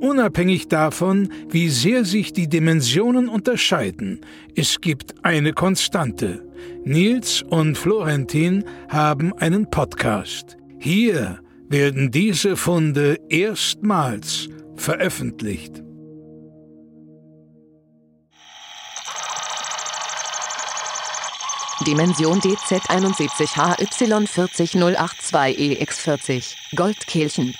Unabhängig davon, wie sehr sich die Dimensionen unterscheiden, es gibt eine Konstante. Nils und Florentin haben einen Podcast. Hier werden diese Funde erstmals veröffentlicht. Dimension DZ71HY40082EX40 Goldkehlchen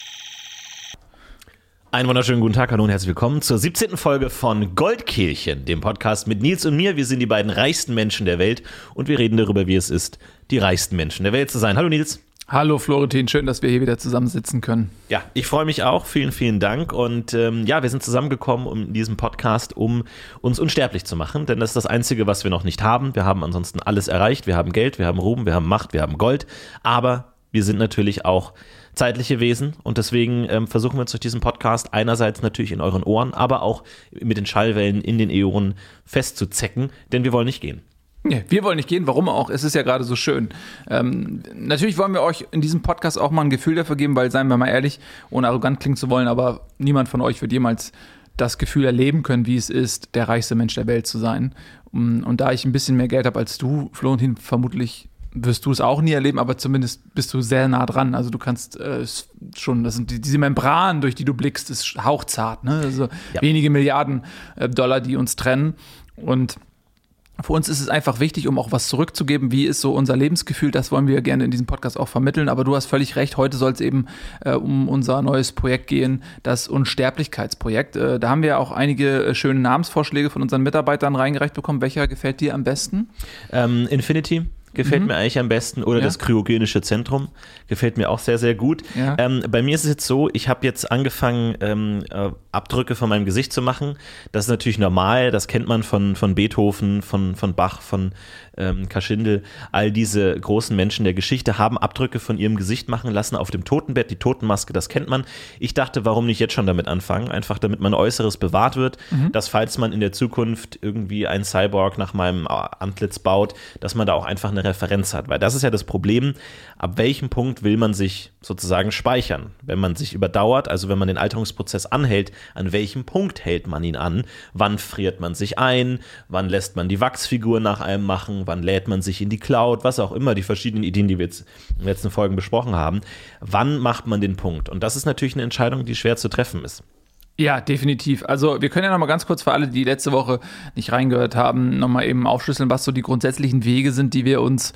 einen wunderschönen guten Tag, hallo und herzlich willkommen zur 17. Folge von Goldkehlchen, dem Podcast mit Nils und mir. Wir sind die beiden reichsten Menschen der Welt und wir reden darüber, wie es ist, die reichsten Menschen der Welt zu sein. Hallo Nils. Hallo Florentin, schön, dass wir hier wieder zusammensitzen können. Ja, ich freue mich auch. Vielen, vielen Dank. Und ähm, ja, wir sind zusammengekommen um in diesem Podcast, um uns unsterblich zu machen, denn das ist das Einzige, was wir noch nicht haben. Wir haben ansonsten alles erreicht. Wir haben Geld, wir haben Ruhm, wir haben Macht, wir haben Gold. Aber wir sind natürlich auch zeitliche Wesen und deswegen ähm, versuchen wir uns durch diesen Podcast einerseits natürlich in euren Ohren, aber auch mit den Schallwellen in den Äonen festzuzecken, denn wir wollen nicht gehen. Nee, wir wollen nicht gehen, warum auch? Es ist ja gerade so schön. Ähm, natürlich wollen wir euch in diesem Podcast auch mal ein Gefühl dafür geben, weil, seien wir mal ehrlich, ohne arrogant klingen zu wollen, aber niemand von euch wird jemals das Gefühl erleben können, wie es ist, der reichste Mensch der Welt zu sein. Und, und da ich ein bisschen mehr Geld habe als du, Florentin, vermutlich wirst du es auch nie erleben, aber zumindest bist du sehr nah dran. Also du kannst äh, schon, das sind die, diese Membran, durch die du blickst, ist hauchzart. Ne? Also ja. wenige Milliarden äh, Dollar, die uns trennen. Und für uns ist es einfach wichtig, um auch was zurückzugeben. Wie ist so unser Lebensgefühl? Das wollen wir gerne in diesem Podcast auch vermitteln. Aber du hast völlig recht. Heute soll es eben äh, um unser neues Projekt gehen, das Unsterblichkeitsprojekt. Äh, da haben wir auch einige äh, schöne Namensvorschläge von unseren Mitarbeitern reingereicht bekommen. Welcher gefällt dir am besten? Ähm, Infinity gefällt mhm. mir eigentlich am besten oder ja. das kryogenische Zentrum gefällt mir auch sehr, sehr gut. Ja. Ähm, bei mir ist es jetzt so, ich habe jetzt angefangen, ähm, äh, Abdrücke von meinem Gesicht zu machen. Das ist natürlich normal, das kennt man von, von Beethoven, von, von Bach, von ähm, Kaschindel. All diese großen Menschen der Geschichte haben Abdrücke von ihrem Gesicht machen lassen auf dem Totenbett, die Totenmaske, das kennt man. Ich dachte, warum nicht jetzt schon damit anfangen? Einfach damit mein Äußeres bewahrt wird, mhm. dass falls man in der Zukunft irgendwie ein Cyborg nach meinem Antlitz baut, dass man da auch einfach eine Referenz hat. Weil das ist ja das Problem, ab welchem Punkt will man sich sozusagen speichern? Wenn man sich überdauert, also wenn man den Alterungsprozess anhält, an welchem Punkt hält man ihn an? Wann friert man sich ein? Wann lässt man die Wachsfigur nach einem machen? Wann lädt man sich in die Cloud? Was auch immer, die verschiedenen Ideen, die wir jetzt in den letzten Folgen besprochen haben. Wann macht man den Punkt? Und das ist natürlich eine Entscheidung, die schwer zu treffen ist. Ja, definitiv. Also wir können ja noch mal ganz kurz für alle, die letzte Woche nicht reingehört haben, noch mal eben aufschlüsseln, was so die grundsätzlichen Wege sind, die wir uns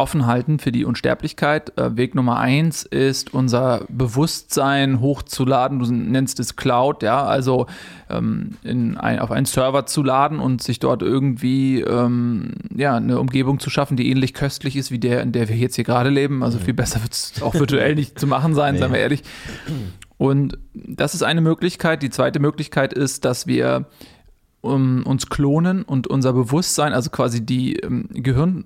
offen halten für die Unsterblichkeit. Äh, Weg Nummer eins ist, unser Bewusstsein hochzuladen. Du nennst es Cloud, ja, also ähm, in ein, auf einen Server zu laden und sich dort irgendwie ähm, ja, eine Umgebung zu schaffen, die ähnlich köstlich ist wie der, in der wir jetzt hier gerade leben. Also viel besser wird es auch virtuell nicht zu machen sein, nee. seien wir ehrlich. Und das ist eine Möglichkeit. Die zweite Möglichkeit ist, dass wir um, uns klonen und unser Bewusstsein, also quasi die ähm, Gehirn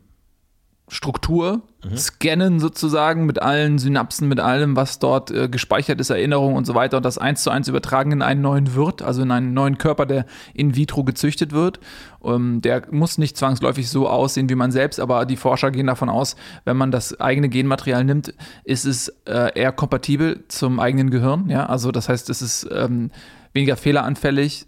Struktur mhm. scannen sozusagen mit allen Synapsen, mit allem, was dort äh, gespeichert ist, Erinnerungen und so weiter und das eins zu eins übertragen in einen neuen Wirt, also in einen neuen Körper, der in vitro gezüchtet wird. Ähm, der muss nicht zwangsläufig so aussehen wie man selbst, aber die Forscher gehen davon aus, wenn man das eigene Genmaterial nimmt, ist es äh, eher kompatibel zum eigenen Gehirn. Ja, also das heißt, es ist ähm, weniger fehleranfällig,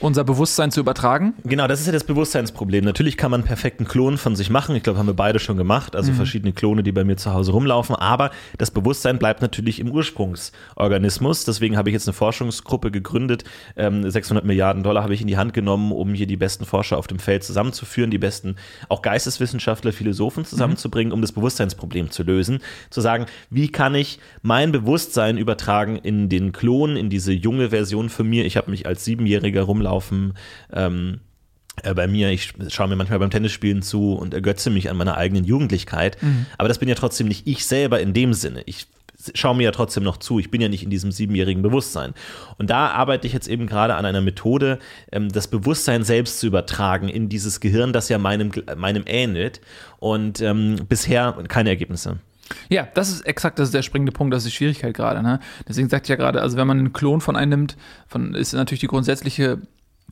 unser Bewusstsein zu übertragen? Genau, das ist ja das Bewusstseinsproblem. Natürlich kann man einen perfekten Klon von sich machen. Ich glaube, haben wir beide schon gemacht. Also mhm. verschiedene Klone, die bei mir zu Hause rumlaufen. Aber das Bewusstsein bleibt natürlich im Ursprungsorganismus. Deswegen habe ich jetzt eine Forschungsgruppe gegründet. 600 ähm, Milliarden Dollar habe ich in die Hand genommen, um hier die besten Forscher auf dem Feld zusammenzuführen, die besten auch Geisteswissenschaftler, Philosophen zusammenzubringen, um das Bewusstseinsproblem zu lösen. Zu sagen, wie kann ich mein Bewusstsein übertragen in den Klon, in diese junge Version von mir. Ich habe mich als Siebenjähriger rumlaufen rumlaufen. Ähm, äh, bei mir, ich schaue mir manchmal beim Tennisspielen zu und ergötze mich an meiner eigenen Jugendlichkeit. Mhm. Aber das bin ja trotzdem nicht ich selber in dem Sinne. Ich schaue mir ja trotzdem noch zu. Ich bin ja nicht in diesem siebenjährigen Bewusstsein. Und da arbeite ich jetzt eben gerade an einer Methode, ähm, das Bewusstsein selbst zu übertragen in dieses Gehirn, das ja meinem, meinem ähnelt. Und ähm, bisher keine Ergebnisse. Ja, das ist exakt das ist der springende Punkt, das ist die Schwierigkeit gerade. Ne? Deswegen sagt ich ja gerade, also wenn man einen Klon von einem nimmt, von, ist natürlich die grundsätzliche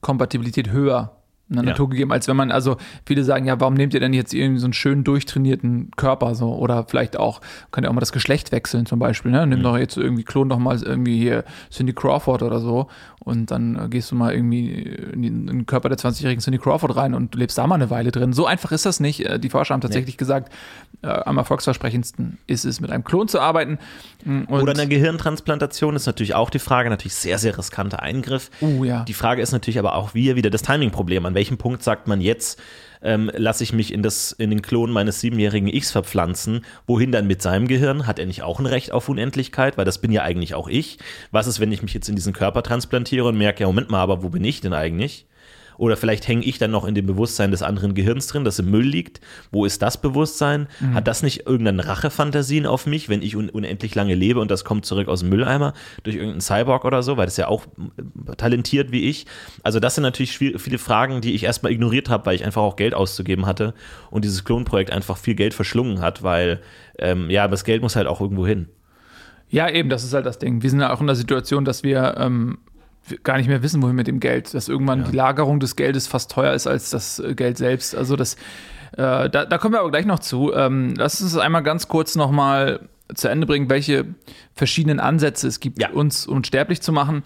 Kompatibilität höher in der ja. Natur gegeben, als wenn man, also viele sagen, ja, warum nehmt ihr denn jetzt irgendwie so einen schön durchtrainierten Körper so oder vielleicht auch, könnt ihr auch mal das Geschlecht wechseln zum Beispiel, ne? Nimm mhm. doch jetzt irgendwie, klon doch mal irgendwie hier Cindy Crawford oder so und dann äh, gehst du mal irgendwie in den Körper der 20-jährigen Cindy Crawford rein und du lebst da mal eine Weile drin. So einfach ist das nicht. Äh, die Forscher haben tatsächlich nee. gesagt, äh, am erfolgsversprechendsten ist es, mit einem Klon zu arbeiten. Mm, und Oder eine Gehirntransplantation ist natürlich auch die Frage, natürlich sehr, sehr riskanter Eingriff. Uh, ja. Die Frage ist natürlich aber auch wieder, wieder das Timing-Problem. An welchem Punkt sagt man jetzt, ähm, lasse ich mich in, das, in den Klon meines siebenjährigen Ichs verpflanzen. Wohin dann mit seinem Gehirn? Hat er nicht auch ein Recht auf Unendlichkeit? Weil das bin ja eigentlich auch ich. Was ist, wenn ich mich jetzt in diesen Körper transplantiere und merke, ja, Moment mal, aber wo bin ich denn eigentlich? Oder vielleicht hänge ich dann noch in dem Bewusstsein des anderen Gehirns drin, das im Müll liegt. Wo ist das Bewusstsein? Mhm. Hat das nicht irgendeine Rachefantasien auf mich, wenn ich un unendlich lange lebe und das kommt zurück aus dem Mülleimer durch irgendeinen Cyborg oder so, weil das ja auch äh, talentiert wie ich. Also das sind natürlich viele Fragen, die ich erstmal ignoriert habe, weil ich einfach auch Geld auszugeben hatte und dieses Klonprojekt einfach viel Geld verschlungen hat, weil ähm, ja, das Geld muss halt auch irgendwo hin. Ja, eben, das ist halt das Ding. Wir sind ja auch in der Situation, dass wir ähm, gar nicht mehr wissen, wohin mit dem Geld. Dass irgendwann ja. die Lagerung des Geldes fast teuer ist als das äh, Geld selbst. Also das, äh, da, da, kommen wir aber gleich noch zu. Ähm, lass uns einmal ganz kurz nochmal zu Ende bringen, welche verschiedenen Ansätze es gibt, ja. uns unsterblich zu machen.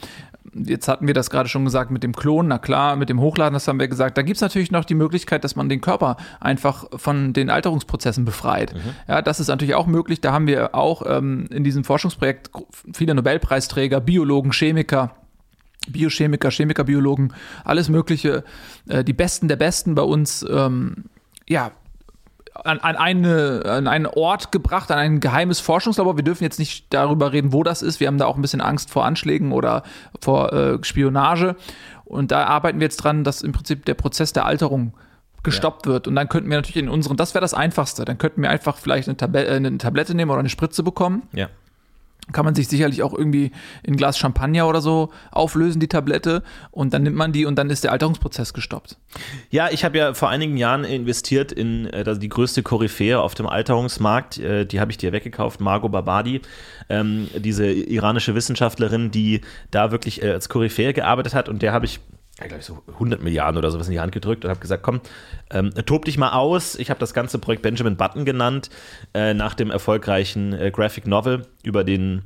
Jetzt hatten wir das gerade schon gesagt mit dem Klon, na klar, mit dem Hochladen, das haben wir gesagt. Da gibt es natürlich noch die Möglichkeit, dass man den Körper einfach von den Alterungsprozessen befreit. Mhm. Ja, das ist natürlich auch möglich. Da haben wir auch ähm, in diesem Forschungsprojekt viele Nobelpreisträger, Biologen, Chemiker, Biochemiker, Chemiker, Biologen, alles Mögliche, äh, die Besten der Besten bei uns, ähm, ja, an, an, eine, an einen Ort gebracht, an ein geheimes Forschungslabor. Wir dürfen jetzt nicht darüber reden, wo das ist. Wir haben da auch ein bisschen Angst vor Anschlägen oder vor äh, Spionage. Und da arbeiten wir jetzt dran, dass im Prinzip der Prozess der Alterung gestoppt ja. wird. Und dann könnten wir natürlich in unseren, das wäre das Einfachste. Dann könnten wir einfach vielleicht eine, Tab äh, eine Tablette nehmen oder eine Spritze bekommen. Ja kann man sich sicherlich auch irgendwie in ein Glas Champagner oder so auflösen, die Tablette. Und dann nimmt man die und dann ist der Alterungsprozess gestoppt. Ja, ich habe ja vor einigen Jahren investiert in äh, die größte Koryphäe auf dem Alterungsmarkt. Äh, die habe ich dir weggekauft, Margot Babadi, ähm, diese iranische Wissenschaftlerin, die da wirklich äh, als Koryphäe gearbeitet hat. Und der habe ich ja, glaube ich, so 100 Milliarden oder sowas in die Hand gedrückt und habe gesagt, komm, ähm, tob dich mal aus. Ich habe das ganze Projekt Benjamin Button genannt, äh, nach dem erfolgreichen äh, Graphic Novel über den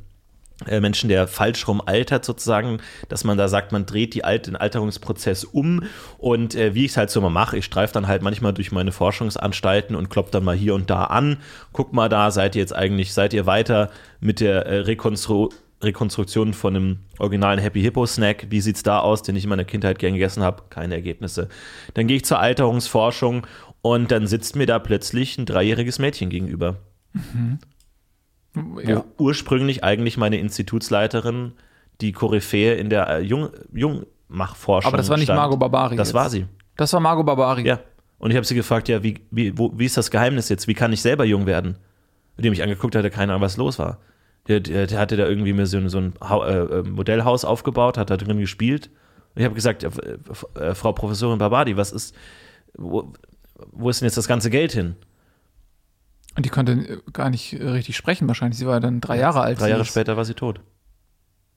äh, Menschen, der falsch rum altert sozusagen, dass man da sagt, man dreht die Alt den Alterungsprozess um und äh, wie ich es halt so mal mache, ich streife dann halt manchmal durch meine Forschungsanstalten und klopp dann mal hier und da an, guck mal da, seid ihr jetzt eigentlich, seid ihr weiter mit der äh, Rekonstruktion Rekonstruktion von einem originalen Happy Hippo Snack. Wie sieht es da aus, den ich in meiner Kindheit gern gegessen habe? Keine Ergebnisse. Dann gehe ich zur Alterungsforschung und dann sitzt mir da plötzlich ein dreijähriges Mädchen gegenüber. Mhm. Ja. Ursprünglich eigentlich meine Institutsleiterin, die Koryphäe in der äh, Jung, Jungmachforschung. Aber das war nicht stand. Margot Barbari. Das jetzt. war sie. Das war Margot Barbari. Ja. Und ich habe sie gefragt, ja, wie, wie, wo, wie ist das Geheimnis jetzt? Wie kann ich selber jung werden? Und die mich angeguckt hatte, keine Ahnung, was los war. Der, der, der hatte da irgendwie mir so, so ein äh, äh, Modellhaus aufgebaut, hat da drin gespielt. Und ich habe gesagt, äh, äh, Frau Professorin Barbadi, was ist, wo, wo ist denn jetzt das ganze Geld hin? Und die konnte äh, gar nicht richtig sprechen wahrscheinlich. Sie war dann drei Jahre alt. Drei Jahre später war sie tot.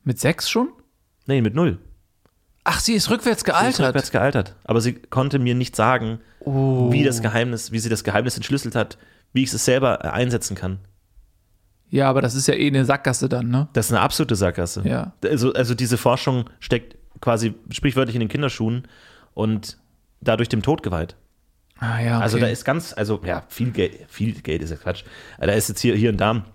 Mit sechs schon? Nee, mit null. Ach, sie ist rückwärts gealtert. Sie ist rückwärts gealtert. Aber sie konnte mir nicht sagen, oh. wie das Geheimnis, wie sie das Geheimnis entschlüsselt hat, wie ich es selber einsetzen kann. Ja, aber das ist ja eh eine Sackgasse dann, ne? Das ist eine absolute Sackgasse. Ja. Also, also diese Forschung steckt quasi sprichwörtlich in den Kinderschuhen und dadurch dem Tod geweiht. Ah ja. Okay. Also da ist ganz, also ja, viel Geld, viel Geld ist ja Quatsch. Da ist jetzt hier, hier und da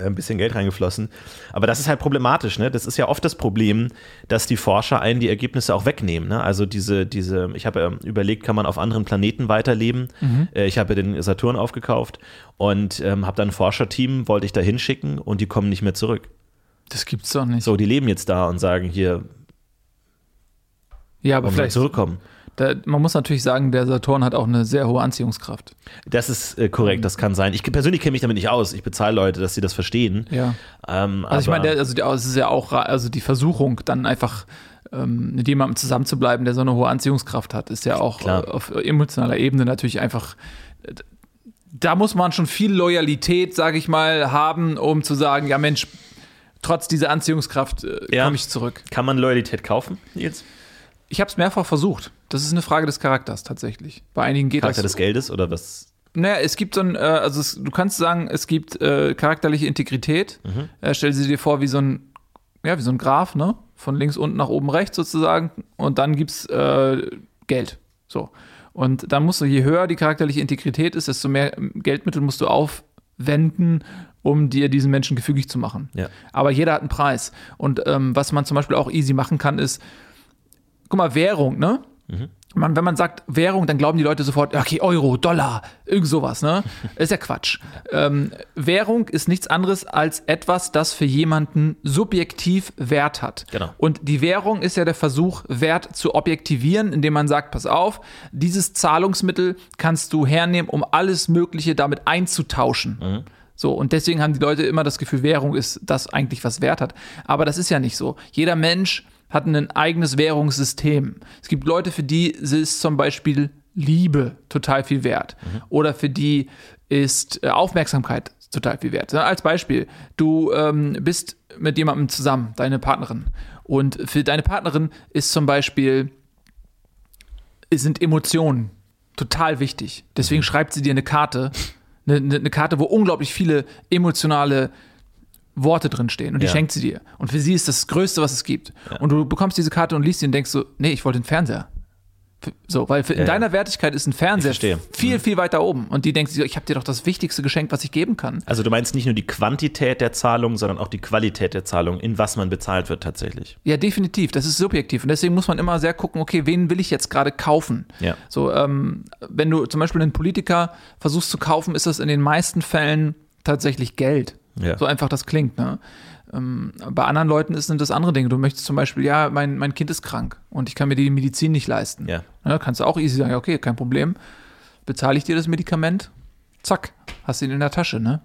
ein bisschen Geld reingeflossen. Aber das ist halt problematisch, ne? Das ist ja oft das Problem, dass die Forscher einen die Ergebnisse auch wegnehmen. Ne? Also diese, diese, ich habe ähm, überlegt, kann man auf anderen Planeten weiterleben? Mhm. Äh, ich habe den Saturn aufgekauft und ähm, habe dann ein Forscherteam, wollte ich da hinschicken und die kommen nicht mehr zurück. Das gibt's doch nicht. So, die leben jetzt da und sagen hier, ja, aber vielleicht zurückkommen. Da, man muss natürlich sagen, der Saturn hat auch eine sehr hohe Anziehungskraft. Das ist äh, korrekt, das kann sein. Ich persönlich kenne mich damit nicht aus. Ich bezahle Leute, dass sie das verstehen. Ja. Ähm, also ich meine, also es ist ja auch also die Versuchung, dann einfach ähm, mit jemandem zusammenzubleiben, der so eine hohe Anziehungskraft hat, ist ja auch Klar. auf emotionaler Ebene natürlich einfach da muss man schon viel Loyalität, sage ich mal, haben, um zu sagen, ja Mensch, trotz dieser Anziehungskraft äh, ja. komme ich zurück. Kann man Loyalität kaufen jetzt? Ich habe es mehrfach versucht. Das ist eine Frage des Charakters tatsächlich. Bei einigen geht Charakter das. des Geldes oder was? Naja, es gibt so ein, äh, also es, du kannst sagen, es gibt äh, charakterliche Integrität. Mhm. Äh, stell sie dir vor wie so ein, ja, wie so ein Graph, ne? Von links unten nach oben rechts sozusagen. Und dann gibt's äh, Geld. So. Und dann musst du, je höher die charakterliche Integrität ist, desto mehr Geldmittel musst du aufwenden, um dir diesen Menschen gefügig zu machen. Ja. Aber jeder hat einen Preis. Und ähm, was man zum Beispiel auch easy machen kann, ist, guck mal, Währung, ne? Mhm. Man, wenn man sagt Währung, dann glauben die Leute sofort, okay, Euro, Dollar, irgend sowas, ne? ist ja Quatsch. Ähm, Währung ist nichts anderes als etwas, das für jemanden subjektiv Wert hat. Genau. Und die Währung ist ja der Versuch, Wert zu objektivieren, indem man sagt, pass auf, dieses Zahlungsmittel kannst du hernehmen, um alles Mögliche damit einzutauschen. Mhm. So, und deswegen haben die Leute immer das Gefühl, Währung ist das eigentlich, was Wert hat. Aber das ist ja nicht so. Jeder Mensch hat ein eigenes Währungssystem. Es gibt Leute, für die ist zum Beispiel Liebe total viel wert. Mhm. Oder für die ist äh, Aufmerksamkeit total viel wert. Als Beispiel, du ähm, bist mit jemandem zusammen, deine Partnerin. Und für deine Partnerin ist zum Beispiel, sind Emotionen total wichtig. Deswegen mhm. schreibt sie dir eine Karte, eine, eine Karte, wo unglaublich viele emotionale Worte drin stehen und die ja. schenkt sie dir. Und für sie ist das, Größte, was es gibt. Ja. Und du bekommst diese Karte und liest sie und denkst so, nee, ich wollte den Fernseher. So, weil in ja, deiner Wertigkeit ist ein Fernseher viel, mhm. viel weiter oben. Und die denkt sich, ich habe dir doch das wichtigste Geschenk, was ich geben kann. Also du meinst nicht nur die Quantität der Zahlung, sondern auch die Qualität der Zahlung, in was man bezahlt wird tatsächlich. Ja, definitiv. Das ist subjektiv. Und deswegen muss man immer sehr gucken, okay, wen will ich jetzt gerade kaufen? Ja. So, ähm, wenn du zum Beispiel einen Politiker versuchst zu kaufen, ist das in den meisten Fällen tatsächlich Geld. Ja. So einfach das klingt. Ne? Ähm, bei anderen Leuten sind das andere Dinge. Du möchtest zum Beispiel, ja, mein, mein Kind ist krank und ich kann mir die Medizin nicht leisten. Ja. ja kannst du auch easy sagen, okay, kein Problem. Bezahle ich dir das Medikament? Zack, hast du ihn in der Tasche, ne?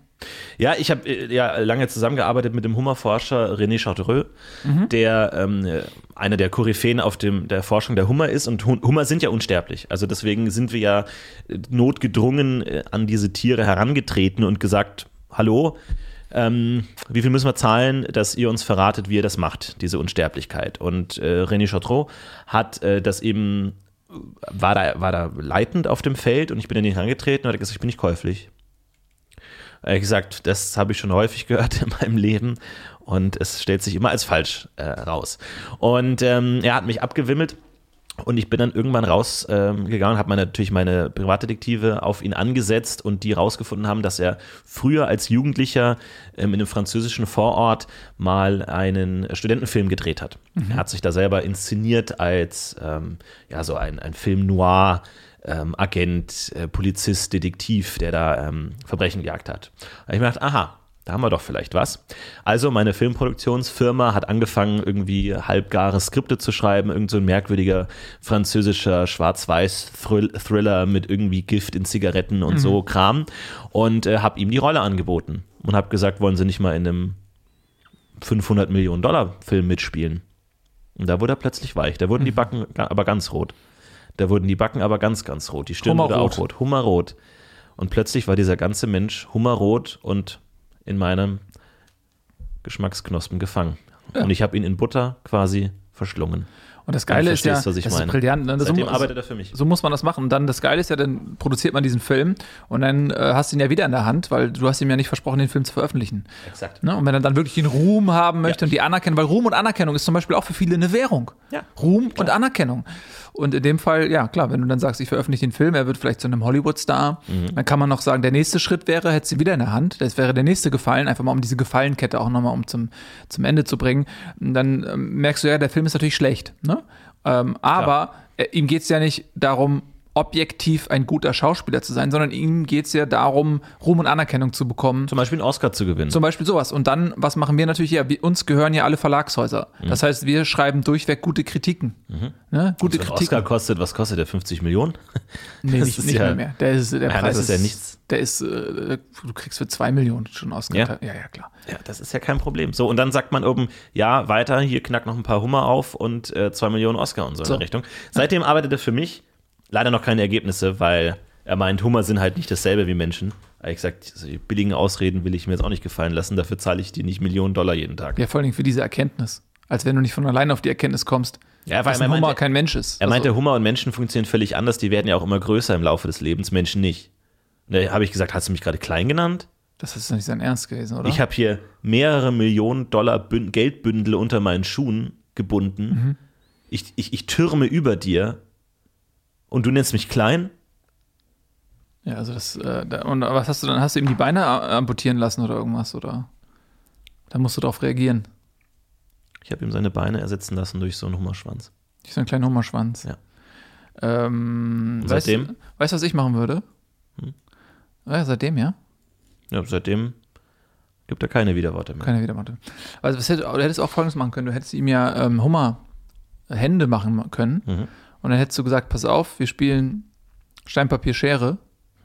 Ja, ich habe äh, ja lange zusammengearbeitet mit dem Hummerforscher René Chartreux, mhm. der ähm, einer der Koryphäen auf dem, der Forschung der Hummer ist. Und Hummer sind ja unsterblich. Also deswegen sind wir ja äh, notgedrungen äh, an diese Tiere herangetreten und gesagt, hallo, ähm, wie viel müssen wir zahlen, dass ihr uns verratet, wie ihr das macht, diese Unsterblichkeit. Und äh, René Chautreau hat äh, das eben, war da, war da leitend auf dem Feld und ich bin dann nicht angetreten und hat gesagt, ich bin nicht käuflich. Hat gesagt, das habe ich schon häufig gehört in meinem Leben und es stellt sich immer als falsch äh, raus. Und ähm, er hat mich abgewimmelt und ich bin dann irgendwann rausgegangen, ähm, habe natürlich meine Privatdetektive auf ihn angesetzt und die rausgefunden haben, dass er früher als Jugendlicher ähm, in einem französischen Vorort mal einen Studentenfilm gedreht hat. Mhm. Er hat sich da selber inszeniert als ähm, ja so ein, ein Film noir. Ähm, Agent, äh, Polizist, Detektiv, der da ähm, Verbrechen gejagt hat. Da ich mir gedacht, aha, da haben wir doch vielleicht was. Also meine Filmproduktionsfirma hat angefangen, irgendwie halbgare Skripte zu schreiben, irgend so ein merkwürdiger französischer Schwarz-Weiß-Thriller mit irgendwie Gift in Zigaretten und mhm. so Kram und äh, habe ihm die Rolle angeboten und habe gesagt, wollen Sie nicht mal in einem 500 Millionen Dollar Film mitspielen? Und da wurde er plötzlich weich. Da wurden die mhm. Backen aber ganz rot. Da wurden die Backen aber ganz, ganz rot. Die Stirn wurde auch rot. Hummerrot. Und plötzlich war dieser ganze Mensch hummerrot und in meinem Geschmacksknospen gefangen. Ja. Und ich habe ihn in Butter quasi verschlungen. Und das Geile ist ja, das meine. ist brillant. Ne? Seitdem so, arbeitet er für mich. So muss man das machen. Und dann das Geile ist ja, dann produziert man diesen Film und dann äh, hast du ihn ja wieder in der Hand, weil du hast ihm ja nicht versprochen, den Film zu veröffentlichen. Exakt. Ne? Und wenn er dann wirklich den Ruhm haben möchte ja. und die Anerkennung, weil Ruhm und Anerkennung ist zum Beispiel auch für viele eine Währung. Ja. Ruhm Klar. und Anerkennung. Und in dem Fall, ja klar, wenn du dann sagst, ich veröffentliche den Film, er wird vielleicht zu einem Hollywood-Star, mhm. dann kann man noch sagen, der nächste Schritt wäre, hätte sie wieder in der Hand, das wäre der nächste Gefallen, einfach mal um diese Gefallenkette auch nochmal um zum, zum Ende zu bringen. Und dann ähm, merkst du ja, der Film ist natürlich schlecht. Ne? Ähm, aber äh, ihm geht es ja nicht darum, objektiv ein guter Schauspieler zu sein, sondern ihm geht es ja darum, Ruhm und Anerkennung zu bekommen. Zum Beispiel einen Oscar zu gewinnen. Zum Beispiel sowas. Und dann, was machen wir natürlich? Ja, wir, uns gehören ja alle Verlagshäuser. Mhm. Das heißt, wir schreiben durchweg gute Kritiken. Mhm. Ne? Gute Kritiken. Oscar kostet, was kostet der? 50 Millionen? Nee, nicht, nicht ja, mehr, mehr. Der ist, der ja, Preis das ist, ja nichts. Der ist, äh, du kriegst für zwei Millionen schon Oscar. Ja? ja, ja, klar. Ja, das ist ja kein Problem. So, und dann sagt man oben, ja, weiter, hier knackt noch ein paar Hummer auf und äh, zwei Millionen Oscar und so, so. in der Richtung. Seitdem arbeitet er für mich leider noch keine Ergebnisse, weil er meint, Hummer sind halt nicht dasselbe wie Menschen. Hat gesagt, die billigen Ausreden will ich mir jetzt auch nicht gefallen lassen, dafür zahle ich dir nicht Millionen Dollar jeden Tag. Ja, vor allem für diese Erkenntnis. Als wenn du nicht von alleine auf die Erkenntnis kommst, ja, weil dass ein Hummer meinte, kein Mensch ist. Er also. meinte, Hummer und Menschen funktionieren völlig anders, die werden ja auch immer größer im Laufe des Lebens, Menschen nicht. Da habe ich gesagt, hast du mich gerade klein genannt? Das ist nicht sein Ernst gewesen, oder? Ich habe hier mehrere Millionen Dollar Bünd Geldbündel unter meinen Schuhen gebunden. Mhm. Ich, ich, ich türme über dir und du nennst mich klein? Ja, also das, äh, da, und was hast du dann? Hast du ihm die Beine amputieren lassen oder irgendwas? Oder? Da musst du darauf reagieren. Ich habe ihm seine Beine ersetzen lassen durch so einen Hummerschwanz. Durch so einen kleinen Hummerschwanz. Ja. Ähm, seitdem? Weißt du, was ich machen würde? Hm? Ja, seitdem, ja? Ja, seitdem gibt er keine Widerworte mehr. Keine Widerworte. Also, hätt, du hättest auch Folgendes machen können. Du hättest ihm ja ähm, Hummerhände machen können. Mhm. Und dann hättest du gesagt, pass auf, wir spielen Steinpapier Schere.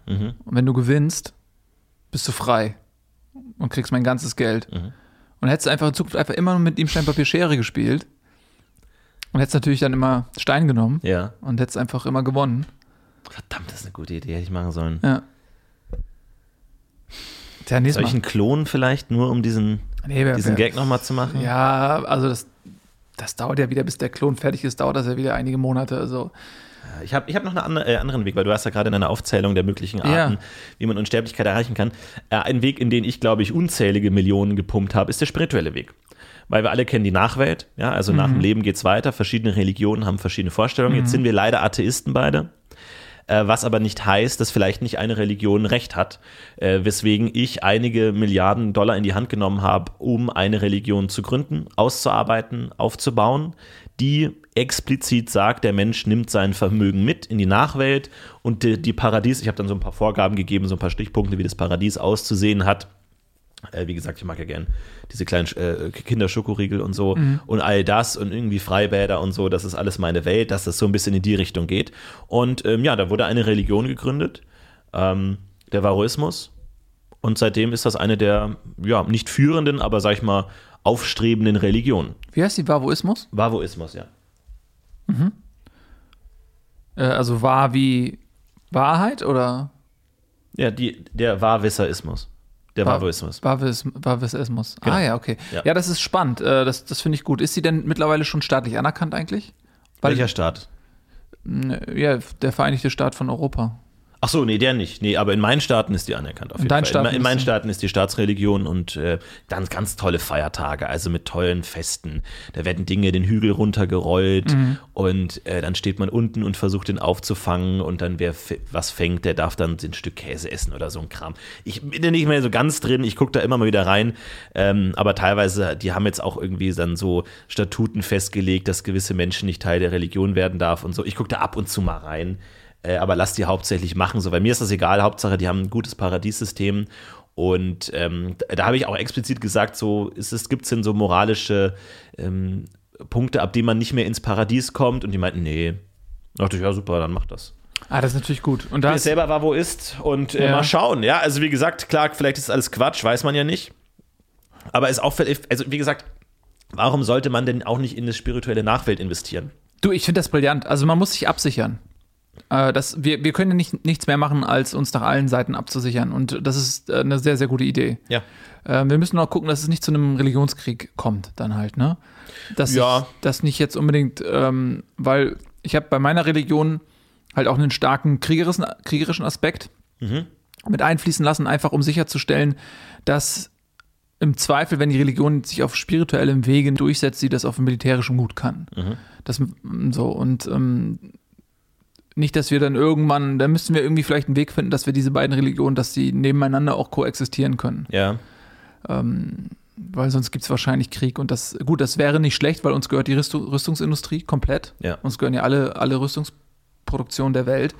Mhm. Und wenn du gewinnst, bist du frei und kriegst mein ganzes Geld. Mhm. Und hättest du einfach in Zukunft einfach immer mit ihm Steinpapier Schere gespielt. Und hättest natürlich dann immer Stein genommen. Ja. Und hättest einfach immer gewonnen. Verdammt, das ist eine gute Idee, hätte ich machen sollen. Ja. Tja, Soll ich einen Klon vielleicht, nur um diesen, nee, diesen Gag nochmal zu machen? Ja, also das, das dauert ja wieder, bis der Klon fertig ist, dauert das ja wieder einige Monate. Also. Ich habe ich hab noch einen andere, äh, anderen Weg, weil du hast ja gerade in einer Aufzählung der möglichen Arten, ja. wie man Unsterblichkeit erreichen kann. Äh, ein Weg, in den ich, glaube ich, unzählige Millionen gepumpt habe, ist der spirituelle Weg. Weil wir alle kennen die Nachwelt, ja, also mhm. nach dem Leben geht es weiter, verschiedene Religionen haben verschiedene Vorstellungen. Mhm. Jetzt sind wir leider Atheisten beide äh, was aber nicht heißt, dass vielleicht nicht eine Religion recht hat, äh, weswegen ich einige Milliarden Dollar in die Hand genommen habe, um eine Religion zu gründen, auszuarbeiten, aufzubauen, die explizit sagt, der Mensch nimmt sein Vermögen mit in die Nachwelt und die, die Paradies, ich habe dann so ein paar Vorgaben gegeben, so ein paar Stichpunkte, wie das Paradies auszusehen hat, wie gesagt, ich mag ja gern diese kleinen äh, Kinderschokoriegel und so mhm. und all das und irgendwie Freibäder und so, das ist alles meine Welt, dass das so ein bisschen in die Richtung geht. Und ähm, ja, da wurde eine Religion gegründet, ähm, der Varoismus. Und seitdem ist das eine der, ja, nicht führenden, aber sag ich mal, aufstrebenden Religionen. Wie heißt die Varoismus? Varoismus, ja. Mhm. Äh, also wahr wie Wahrheit oder? Ja, die, der Wahrwisserismus. Der Wavismus. Wavismus. Genau. Ah ja, okay. Ja. ja, das ist spannend. Äh, das, das finde ich gut. Ist sie denn mittlerweile schon staatlich anerkannt eigentlich? Weil, Welcher Staat? Ja, der Vereinigte Staat von Europa. Ach so, nee, der nicht. Nee, aber in meinen Staaten ist die anerkannt. Auf jeden in, Fall. in, in meinen Staaten ist die Staatsreligion und äh, dann ganz tolle Feiertage, also mit tollen Festen. Da werden Dinge den Hügel runtergerollt mhm. und äh, dann steht man unten und versucht den aufzufangen und dann wer was fängt, der darf dann ein Stück Käse essen oder so ein Kram. Ich bin da nicht mehr so ganz drin, ich gucke da immer mal wieder rein, ähm, aber teilweise, die haben jetzt auch irgendwie dann so Statuten festgelegt, dass gewisse Menschen nicht Teil der Religion werden darf und so. Ich gucke da ab und zu mal rein äh, aber lass die hauptsächlich machen. So, bei mir ist das egal, Hauptsache, die haben ein gutes Paradiessystem. Und ähm, da, da habe ich auch explizit gesagt, so es gibt es denn so moralische ähm, Punkte, ab denen man nicht mehr ins Paradies kommt. Und die meinten, nee. Da dachte ich, ja, super, dann mach das. Ah, das ist natürlich gut. Und das selber war, wo ist und äh, ja. mal schauen. Ja, also wie gesagt, klar, vielleicht ist alles Quatsch, weiß man ja nicht. Aber ist auch, also wie gesagt, warum sollte man denn auch nicht in eine spirituelle Nachwelt investieren? Du, ich finde das brillant. Also man muss sich absichern. Äh, das, wir, wir können ja nicht, nichts mehr machen, als uns nach allen Seiten abzusichern. Und das ist äh, eine sehr, sehr gute Idee. Ja. Äh, wir müssen auch gucken, dass es nicht zu einem Religionskrieg kommt, dann halt, ne? Dass ja. das nicht jetzt unbedingt, ähm, weil ich habe bei meiner Religion halt auch einen starken kriegerischen, kriegerischen Aspekt mhm. mit einfließen lassen, einfach um sicherzustellen, dass im Zweifel, wenn die Religion sich auf spirituellem Wege durchsetzt, sie das auf militärischem gut kann. Mhm. Das so und ähm, nicht, dass wir dann irgendwann, da müssten wir irgendwie vielleicht einen Weg finden, dass wir diese beiden Religionen, dass sie nebeneinander auch koexistieren können. Ja. Ähm, weil sonst gibt es wahrscheinlich Krieg und das, gut, das wäre nicht schlecht, weil uns gehört die Rüstung, Rüstungsindustrie komplett. Ja. Uns gehören ja alle, alle Rüstungsproduktionen der Welt.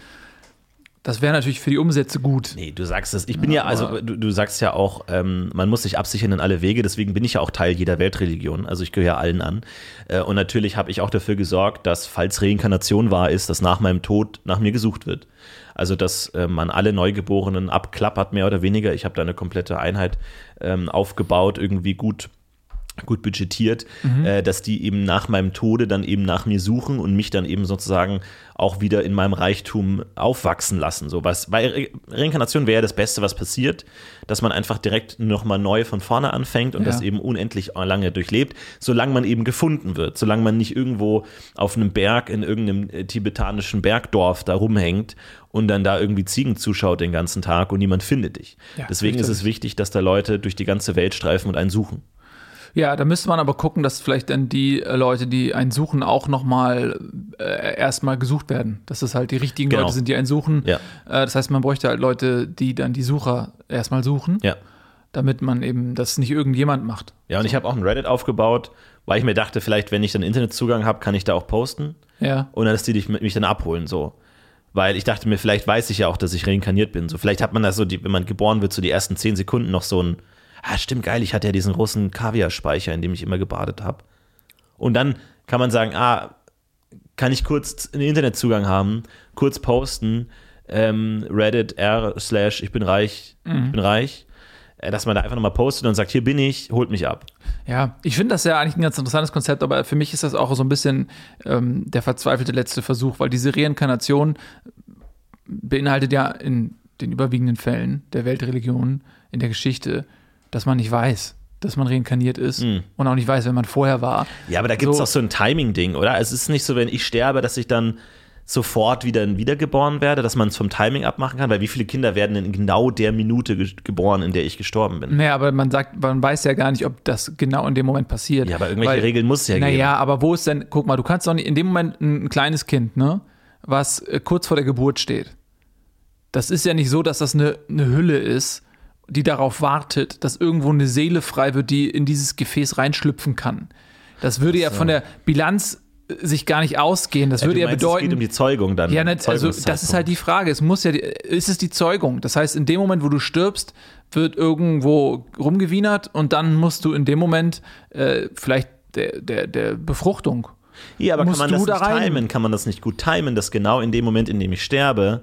Das wäre natürlich für die Umsätze gut. Nee, du sagst es. Ich bin ja, ja also du, du, sagst ja auch, ähm, man muss sich absichern in alle Wege, deswegen bin ich ja auch Teil jeder Weltreligion. Also ich gehöre allen an. Äh, und natürlich habe ich auch dafür gesorgt, dass, falls Reinkarnation wahr ist, dass nach meinem Tod nach mir gesucht wird. Also dass äh, man alle Neugeborenen abklappert, mehr oder weniger. Ich habe da eine komplette Einheit ähm, aufgebaut, irgendwie gut gut budgetiert, mhm. äh, dass die eben nach meinem Tode dann eben nach mir suchen und mich dann eben sozusagen auch wieder in meinem Reichtum aufwachsen lassen. So was, weil Re Reinkarnation wäre ja das Beste, was passiert, dass man einfach direkt nochmal neu von vorne anfängt und ja. das eben unendlich lange durchlebt, solange man eben gefunden wird, solange man nicht irgendwo auf einem Berg in irgendeinem äh, tibetanischen Bergdorf da rumhängt und dann da irgendwie Ziegen zuschaut den ganzen Tag und niemand findet dich. Ja, Deswegen ist es wichtig, dass da Leute durch die ganze Welt streifen und einen suchen. Ja, da müsste man aber gucken, dass vielleicht dann die äh, Leute, die einen suchen, auch nochmal äh, erstmal gesucht werden. Dass es halt die richtigen genau. Leute sind, die einen suchen. Ja. Äh, das heißt, man bräuchte halt Leute, die dann die Sucher erstmal suchen. Ja. Damit man eben das nicht irgendjemand macht. Ja, und so. ich habe auch ein Reddit aufgebaut, weil ich mir dachte, vielleicht, wenn ich dann Internetzugang habe, kann ich da auch posten. Ja. Und dann, dass die mich dann abholen, so weil ich dachte mir, vielleicht weiß ich ja auch, dass ich reinkarniert bin. So, vielleicht hat man das so, die, wenn man geboren wird, so die ersten zehn Sekunden noch so ein, ah, stimmt geil, ich hatte ja diesen großen Kaviarspeicher, in dem ich immer gebadet habe. Und dann kann man sagen, ah, kann ich kurz einen Internetzugang haben, kurz posten, ähm, Reddit r slash ich bin reich, mhm. ich bin reich, äh, dass man da einfach nochmal postet und sagt, hier bin ich, holt mich ab. Ja, ich finde das ja eigentlich ein ganz interessantes Konzept, aber für mich ist das auch so ein bisschen ähm, der verzweifelte letzte Versuch, weil diese Reinkarnation beinhaltet ja in den überwiegenden Fällen der Weltreligionen in der Geschichte dass man nicht weiß, dass man reinkarniert ist mhm. und auch nicht weiß, wenn man vorher war. Ja, aber da gibt es so, auch so ein Timing-Ding, oder? Es ist nicht so, wenn ich sterbe, dass ich dann sofort wieder wiedergeboren werde, dass man es vom Timing abmachen kann, weil wie viele Kinder werden in genau der Minute ge geboren, in der ich gestorben bin? Naja, aber man sagt, man weiß ja gar nicht, ob das genau in dem Moment passiert. Ja, aber irgendwelche weil, Regeln muss es ja naja, geben. Naja, aber wo ist denn, guck mal, du kannst doch nicht, in dem Moment ein, ein kleines Kind, ne, was äh, kurz vor der Geburt steht. Das ist ja nicht so, dass das eine, eine Hülle ist, die darauf wartet, dass irgendwo eine Seele frei wird, die in dieses Gefäß reinschlüpfen kann. Das würde ja von der Bilanz äh, sich gar nicht ausgehen. Das ja, würde ja meinst, bedeuten. Es geht um die Zeugung dann. Ja, nicht, also das ist halt die Frage. Es muss ja, ist es die Zeugung? Das heißt, in dem Moment, wo du stirbst, wird irgendwo rumgewienert und dann musst du in dem Moment äh, vielleicht der, der, der Befruchtung. Ja, aber kann man das da nicht timen? Kann man das nicht gut timen, dass genau in dem Moment, in dem ich sterbe,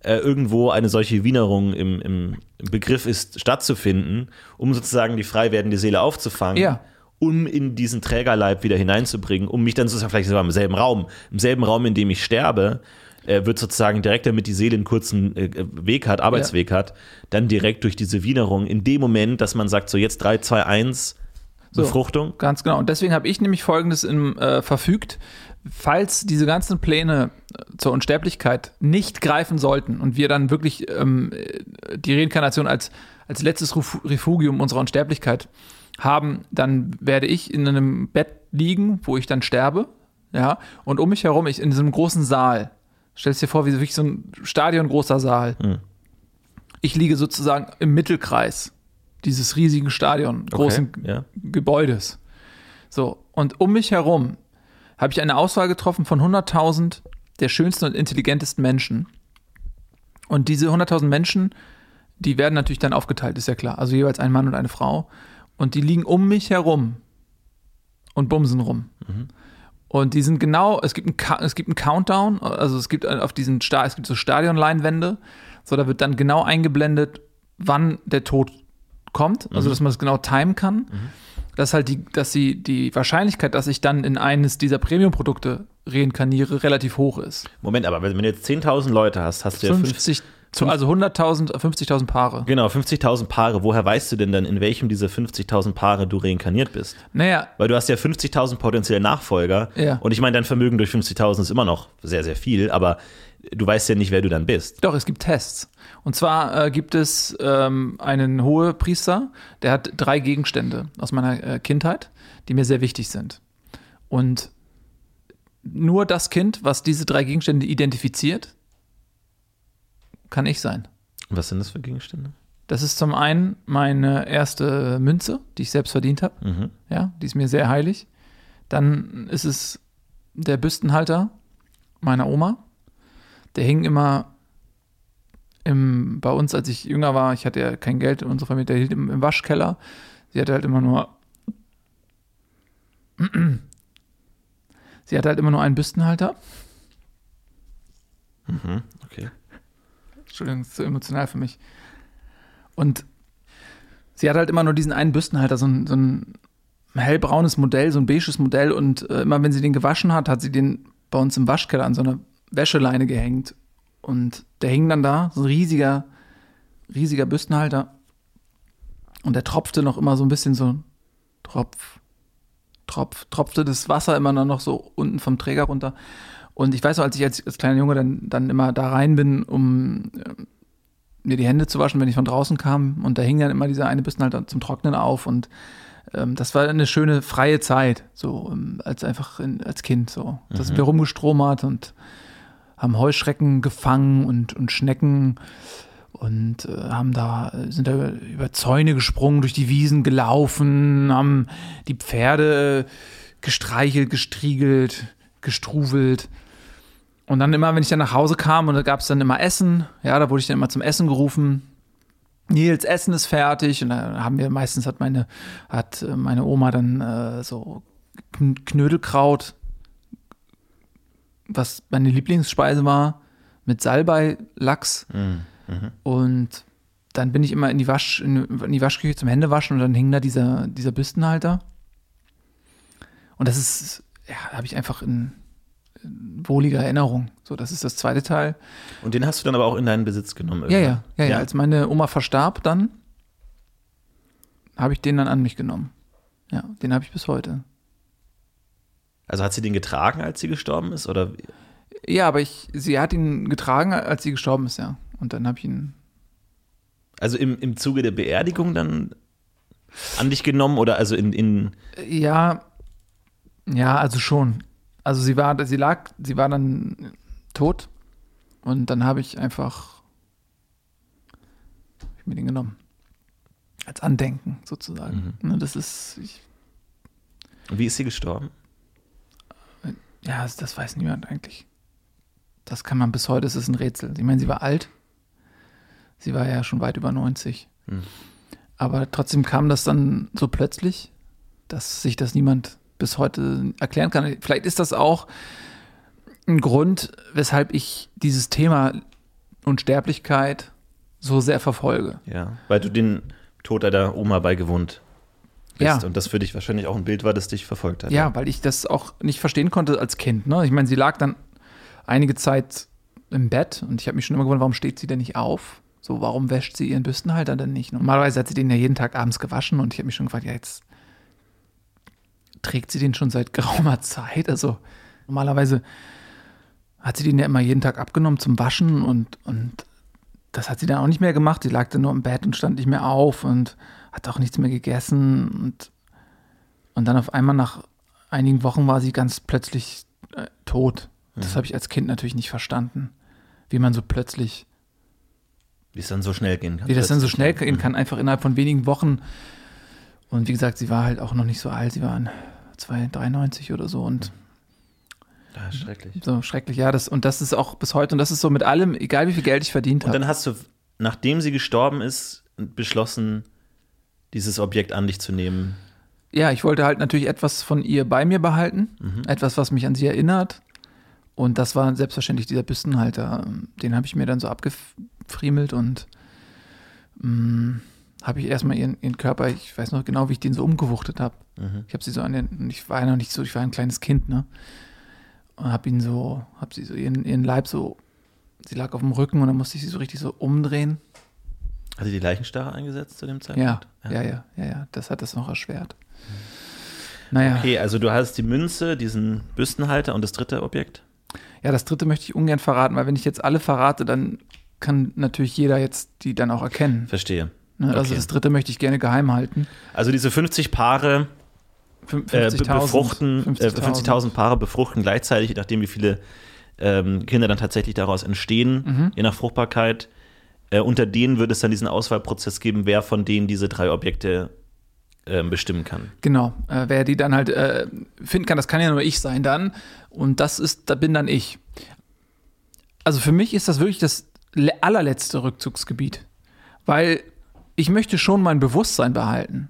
äh, irgendwo eine solche Wienerung im, im, Begriff ist, stattzufinden, um sozusagen die frei werdende Seele aufzufangen. Ja. Um in diesen Trägerleib wieder hineinzubringen, um mich dann sozusagen vielleicht sogar im selben Raum, im selben Raum, in dem ich sterbe, äh, wird sozusagen direkt, damit die Seele einen kurzen äh, Weg hat, Arbeitsweg ja. hat, dann direkt durch diese Wienerung, in dem Moment, dass man sagt, so jetzt 3, 2, 1, Befruchtung. So, ganz genau. Und deswegen habe ich nämlich Folgendes im, äh, verfügt falls diese ganzen Pläne äh, zur Unsterblichkeit nicht greifen sollten und wir dann wirklich ähm, die Reinkarnation als, als letztes Refugium unserer Unsterblichkeit haben, dann werde ich in einem Bett liegen, wo ich dann sterbe, ja, und um mich herum, ich in diesem großen Saal, stellst dir vor, wie wirklich so ein Stadion großer Saal. Mhm. Ich liege sozusagen im Mittelkreis dieses riesigen Stadion, großen okay, ja. Gebäudes. So, und um mich herum habe ich eine Auswahl getroffen von 100.000 der schönsten und intelligentesten Menschen. Und diese 100.000 Menschen, die werden natürlich dann aufgeteilt, ist ja klar. Also jeweils ein Mann und eine Frau. Und die liegen um mich herum und bumsen rum. Mhm. Und die sind genau, es gibt, ein, es gibt einen Countdown, also es gibt auf diesen Sta es gibt so Stadionleinwände, so da wird dann genau eingeblendet, wann der Tod kommt, also mhm. dass man das genau timen kann. Mhm dass halt die, dass sie die Wahrscheinlichkeit, dass ich dann in eines dieser Premium-Produkte reinkarniere, relativ hoch ist. Moment, aber wenn du jetzt 10.000 Leute hast, hast du ja 50, 50 also 100.000, 50.000 Paare. Genau, 50.000 Paare. Woher weißt du denn dann, in welchem dieser 50.000 Paare du reinkarniert bist? Naja. Weil du hast ja 50.000 potenzielle Nachfolger. Ja. Und ich meine, dein Vermögen durch 50.000 ist immer noch sehr, sehr viel, aber du weißt ja nicht, wer du dann bist. Doch, es gibt Tests. Und zwar äh, gibt es ähm, einen Hohepriester, der hat drei Gegenstände aus meiner äh, Kindheit, die mir sehr wichtig sind. Und nur das Kind, was diese drei Gegenstände identifiziert, kann ich sein. Was sind das für Gegenstände? Das ist zum einen meine erste Münze, die ich selbst verdient habe. Mhm. Ja, die ist mir sehr heilig. Dann ist es der Büstenhalter meiner Oma. Der hing immer im, bei uns, als ich jünger war, ich hatte ja kein Geld, unsere Familie der hielt im, im Waschkeller. Sie hatte halt immer nur. Sie hatte halt immer nur einen Büstenhalter. Mhm, okay. Entschuldigung, das ist so emotional für mich. Und sie hatte halt immer nur diesen einen Büstenhalter, so ein, so ein hellbraunes Modell, so ein beiges Modell. Und äh, immer wenn sie den gewaschen hat, hat sie den bei uns im Waschkeller an so einer Wäscheleine gehängt. Und der hing dann da, so ein riesiger, riesiger Büstenhalter. Und der tropfte noch immer so ein bisschen so Tropf, Tropf, tropfte das Wasser immer noch so unten vom Träger runter. Und ich weiß noch, als ich als, als kleiner Junge dann, dann immer da rein bin, um äh, mir die Hände zu waschen, wenn ich von draußen kam. Und da hing dann immer dieser eine Büstenhalter zum Trocknen auf. Und ähm, das war eine schöne freie Zeit, so ähm, als einfach in, als Kind. So. Da mhm. wir rumgestromert und haben Heuschrecken gefangen und, und Schnecken und äh, haben da, sind da über Zäune gesprungen, durch die Wiesen gelaufen, haben die Pferde gestreichelt, gestriegelt, gestruvelt. Und dann immer, wenn ich dann nach Hause kam und da gab es dann immer Essen, ja, da wurde ich dann immer zum Essen gerufen. Nils, Essen ist fertig. Und da haben wir meistens hat meine, hat äh, meine Oma dann äh, so Knödelkraut was meine Lieblingsspeise war, mit Salbei-Lachs. Mhm. Mhm. Und dann bin ich immer in die, Wasch, in die Waschküche zum Händewaschen und dann hing da dieser, dieser Büstenhalter. Und das ist, ja, habe ich einfach in, in, wohliger Erinnerung. So, das ist das zweite Teil. Und den hast du dann aber auch in deinen Besitz genommen? Ja, ja, ja, ja, Als meine Oma verstarb, dann habe ich den dann an mich genommen. Ja, den habe ich bis heute. Also hat sie den getragen, als sie gestorben ist? Oder? Ja, aber ich, sie hat ihn getragen, als sie gestorben ist, ja. Und dann habe ich ihn. Also im, im Zuge der Beerdigung dann an dich genommen oder also in. in ja, ja, also schon. Also sie war, sie lag, sie war dann tot und dann habe ich einfach hab ich mir den genommen. Als Andenken sozusagen. Mhm. Ne, das ist. Ich, Wie ist sie gestorben? Ja, das, das weiß niemand eigentlich. Das kann man bis heute, es ist ein Rätsel. Ich meine, sie war alt. Sie war ja schon weit über 90. Hm. Aber trotzdem kam das dann so plötzlich, dass sich das niemand bis heute erklären kann. Vielleicht ist das auch ein Grund, weshalb ich dieses Thema Unsterblichkeit so sehr verfolge. Ja, weil du den Tod deiner Oma beigewohnt bist. Ja. Und das für dich wahrscheinlich auch ein Bild war, das dich verfolgt hat. Ja, weil ich das auch nicht verstehen konnte als Kind. Ne? Ich meine, sie lag dann einige Zeit im Bett und ich habe mich schon immer gewundert, warum steht sie denn nicht auf? So, warum wäscht sie ihren Büstenhalter denn nicht? Normalerweise hat sie den ja jeden Tag abends gewaschen und ich habe mich schon gefragt, ja, jetzt trägt sie den schon seit geraumer Zeit. Also normalerweise hat sie den ja immer jeden Tag abgenommen zum Waschen und, und das hat sie dann auch nicht mehr gemacht. Sie lag dann nur im Bett und stand nicht mehr auf und hat auch nichts mehr gegessen und, und dann auf einmal nach einigen Wochen war sie ganz plötzlich äh, tot. Das mhm. habe ich als Kind natürlich nicht verstanden, wie man so plötzlich wie es dann so schnell gehen kann. Wie das dann so schnell gehen mhm. kann, einfach innerhalb von wenigen Wochen. Und wie gesagt, sie war halt auch noch nicht so alt, sie war 293 oder so und ja, schrecklich. So schrecklich, ja. Das, und das ist auch bis heute, und das ist so mit allem, egal wie viel Geld ich verdient habe. Und dann hast du, nachdem sie gestorben ist, beschlossen, dieses Objekt an dich zu nehmen? Ja, ich wollte halt natürlich etwas von ihr bei mir behalten, mhm. etwas, was mich an sie erinnert. Und das war selbstverständlich dieser Büstenhalter. Den habe ich mir dann so abgefriemelt und mm, habe ich erstmal ihren, ihren Körper, ich weiß noch genau, wie ich den so umgewuchtet habe. Mhm. Ich habe sie so an den, ich war ja noch nicht so, ich war ein kleines Kind, ne? Und habe ihn so, habe sie so ihren, ihren Leib so, sie lag auf dem Rücken und dann musste ich sie so richtig so umdrehen hat sie die Leichenstarre eingesetzt zu dem Zeitpunkt? Ja, ja, ja, ja, ja. Das hat das noch erschwert. Naja. Okay, also du hast die Münze, diesen Büstenhalter und das dritte Objekt? Ja, das dritte möchte ich ungern verraten, weil wenn ich jetzt alle verrate, dann kann natürlich jeder jetzt die dann auch erkennen. Verstehe. Ne, also okay. das dritte möchte ich gerne geheim halten. Also diese 50 Paare 50 äh, befruchten, 50.000 50 Paare befruchten gleichzeitig, je nachdem wie viele ähm, Kinder dann tatsächlich daraus entstehen, mhm. je nach Fruchtbarkeit. Äh, unter denen wird es dann diesen Auswahlprozess geben, wer von denen diese drei Objekte äh, bestimmen kann. Genau, äh, wer die dann halt äh, finden kann, das kann ja nur ich sein dann. Und das ist, da bin dann ich. Also für mich ist das wirklich das, allerletzte Rückzugsgebiet. Weil ich möchte schon mein Bewusstsein behalten.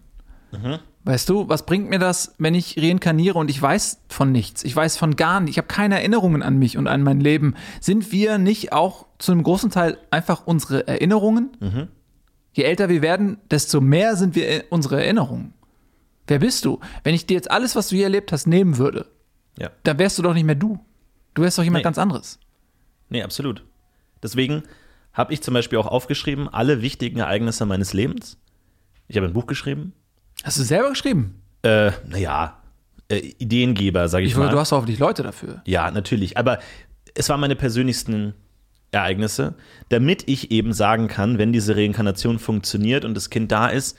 Mhm. Weißt du, was bringt mir das, wenn ich reinkarniere und ich weiß von nichts? Ich weiß von gar nichts. Ich habe keine Erinnerungen an mich und an mein Leben. Sind wir nicht auch zu einem großen Teil einfach unsere Erinnerungen? Mhm. Je älter wir werden, desto mehr sind wir unsere Erinnerungen. Wer bist du? Wenn ich dir jetzt alles, was du hier erlebt hast, nehmen würde, ja. dann wärst du doch nicht mehr du. Du wärst doch jemand nee. ganz anderes. Nee, absolut. Deswegen habe ich zum Beispiel auch aufgeschrieben, alle wichtigen Ereignisse meines Lebens. Ich habe ein Buch geschrieben. Hast du selber geschrieben? Äh, naja, äh, Ideengeber, sage ich, ich mal. Du hast hoffentlich Leute dafür. Ja, natürlich. Aber es waren meine persönlichsten Ereignisse, damit ich eben sagen kann, wenn diese Reinkarnation funktioniert und das Kind da ist,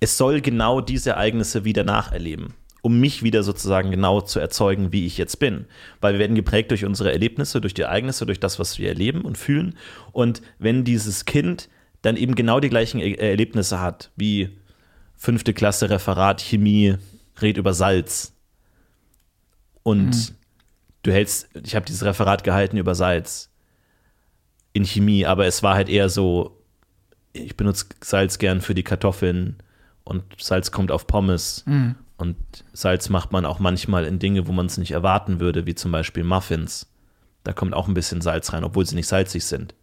es soll genau diese Ereignisse wieder nacherleben um mich wieder sozusagen genau zu erzeugen, wie ich jetzt bin. Weil wir werden geprägt durch unsere Erlebnisse, durch die Ereignisse, durch das, was wir erleben und fühlen. Und wenn dieses Kind dann eben genau die gleichen er Erlebnisse hat, wie fünfte Klasse Referat Chemie, red über Salz. Und mhm. du hältst, ich habe dieses Referat gehalten über Salz in Chemie, aber es war halt eher so, ich benutze Salz gern für die Kartoffeln und Salz kommt auf Pommes. Mhm. Und Salz macht man auch manchmal in Dinge, wo man es nicht erwarten würde, wie zum Beispiel Muffins. Da kommt auch ein bisschen Salz rein, obwohl sie nicht salzig sind.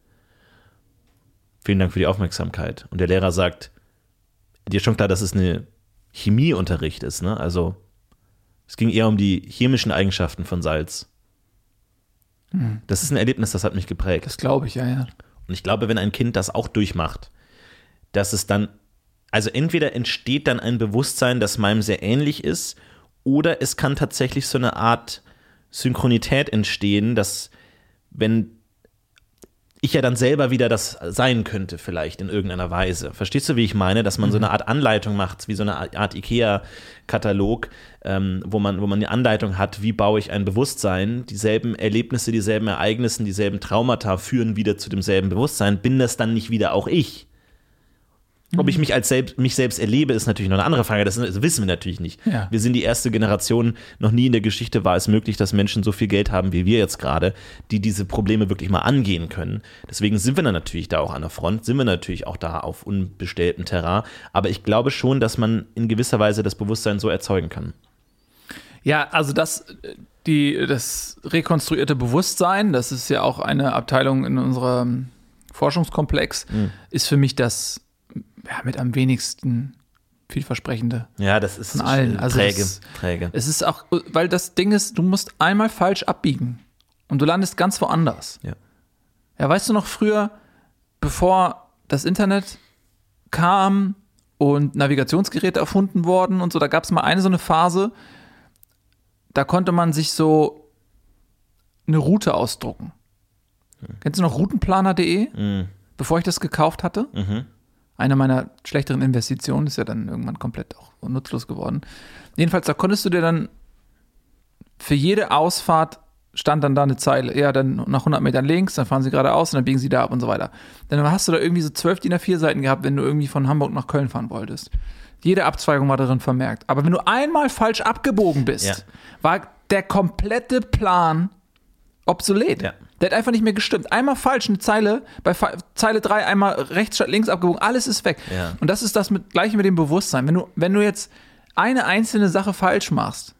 Vielen Dank für die Aufmerksamkeit. Und der Lehrer sagt, dir ist schon klar, dass es eine Chemieunterricht ist, ne? Also es ging eher um die chemischen Eigenschaften von Salz. Hm. Das ist ein Erlebnis, das hat mich geprägt. Das glaube ich, ja, ja. Und ich glaube, wenn ein Kind das auch durchmacht, dass es dann also entweder entsteht dann ein Bewusstsein, das meinem sehr ähnlich ist, oder es kann tatsächlich so eine Art Synchronität entstehen, dass wenn ich ja dann selber wieder das sein könnte, vielleicht in irgendeiner Weise. Verstehst du, wie ich meine? Dass man so eine mhm. Art Anleitung macht, wie so eine Art IKEA-Katalog, ähm, wo, man, wo man eine Anleitung hat, wie baue ich ein Bewusstsein. Dieselben Erlebnisse, dieselben Ereignisse, dieselben Traumata führen wieder zu demselben Bewusstsein. Bin das dann nicht wieder auch ich? Ob ich mich als selbst, mich selbst erlebe, ist natürlich noch eine andere Frage. Das, das wissen wir natürlich nicht. Ja. Wir sind die erste Generation. Noch nie in der Geschichte war es möglich, dass Menschen so viel Geld haben wie wir jetzt gerade, die diese Probleme wirklich mal angehen können. Deswegen sind wir dann natürlich da auch an der Front, sind wir natürlich auch da auf unbestelltem Terrain. Aber ich glaube schon, dass man in gewisser Weise das Bewusstsein so erzeugen kann. Ja, also das, die, das rekonstruierte Bewusstsein, das ist ja auch eine Abteilung in unserem Forschungskomplex, mhm. ist für mich das ja, mit am wenigsten vielversprechende. Ja, das ist von allen. Also träge, es, träge. Es ist auch, weil das Ding ist, du musst einmal falsch abbiegen und du landest ganz woanders. Ja. Ja, weißt du noch früher, bevor das Internet kam und Navigationsgeräte erfunden wurden und so, da gab es mal eine so eine Phase, da konnte man sich so eine Route ausdrucken. Hm. Kennst du noch routenplaner.de? Mhm. Bevor ich das gekauft hatte? Mhm eine meiner schlechteren Investitionen, ist ja dann irgendwann komplett auch nutzlos geworden. Jedenfalls, da konntest du dir dann für jede Ausfahrt stand dann da eine Zeile. Ja, dann nach 100 Metern links, dann fahren sie geradeaus und dann biegen sie da ab und so weiter. Dann hast du da irgendwie so 12 DIN A4 Seiten gehabt, wenn du irgendwie von Hamburg nach Köln fahren wolltest. Jede Abzweigung war darin vermerkt. Aber wenn du einmal falsch abgebogen bist, ja. war der komplette Plan obsolet. Ja. Der hat einfach nicht mehr gestimmt. Einmal falsch, eine Zeile, bei Zeile 3 einmal rechts statt links abgebogen, alles ist weg. Ja. Und das ist das mit, gleiche mit dem Bewusstsein. Wenn du, wenn du jetzt eine einzelne Sache falsch machst,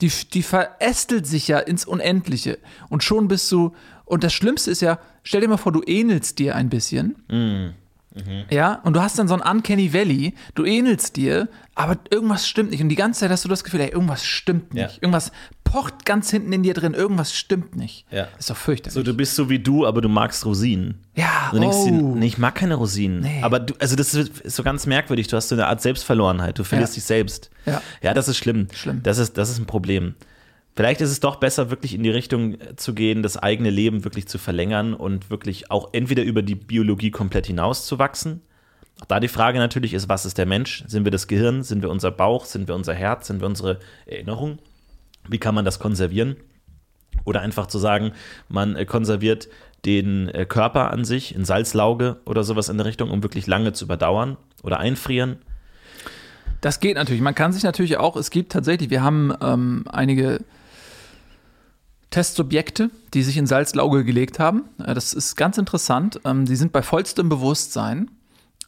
die, die verästelt sich ja ins Unendliche. Und schon bist du, und das Schlimmste ist ja, stell dir mal vor, du ähnelst dir ein bisschen. Mm. Mhm. Ja, und du hast dann so ein Uncanny Valley, du ähnelst dir, aber irgendwas stimmt nicht. Und die ganze Zeit hast du das Gefühl, ey, irgendwas stimmt nicht. Ja. Irgendwas pocht ganz hinten in dir drin, irgendwas stimmt nicht. Ja. Ist doch fürchterlich. So, du bist so wie du, aber du magst Rosinen. Ja, du denkst oh. dir, nee, ich mag keine Rosinen. Nee. Aber du, also das ist so ganz merkwürdig. Du hast so eine Art Selbstverlorenheit. Du verlierst ja. dich selbst. Ja. ja, das ist schlimm. Schlimm. Das ist, das ist ein Problem. Vielleicht ist es doch besser, wirklich in die Richtung zu gehen, das eigene Leben wirklich zu verlängern und wirklich auch entweder über die Biologie komplett hinauszuwachsen auch da die Frage natürlich ist, was ist der Mensch? Sind wir das Gehirn? Sind wir unser Bauch? Sind wir unser Herz? Sind wir unsere Erinnerung? Wie kann man das konservieren? Oder einfach zu sagen, man äh, konserviert den äh, Körper an sich in Salzlauge oder sowas in der Richtung, um wirklich lange zu überdauern oder einfrieren. Das geht natürlich. Man kann sich natürlich auch, es gibt tatsächlich, wir haben ähm, einige Testsubjekte, die sich in Salzlauge gelegt haben. Äh, das ist ganz interessant. Ähm, die sind bei vollstem Bewusstsein,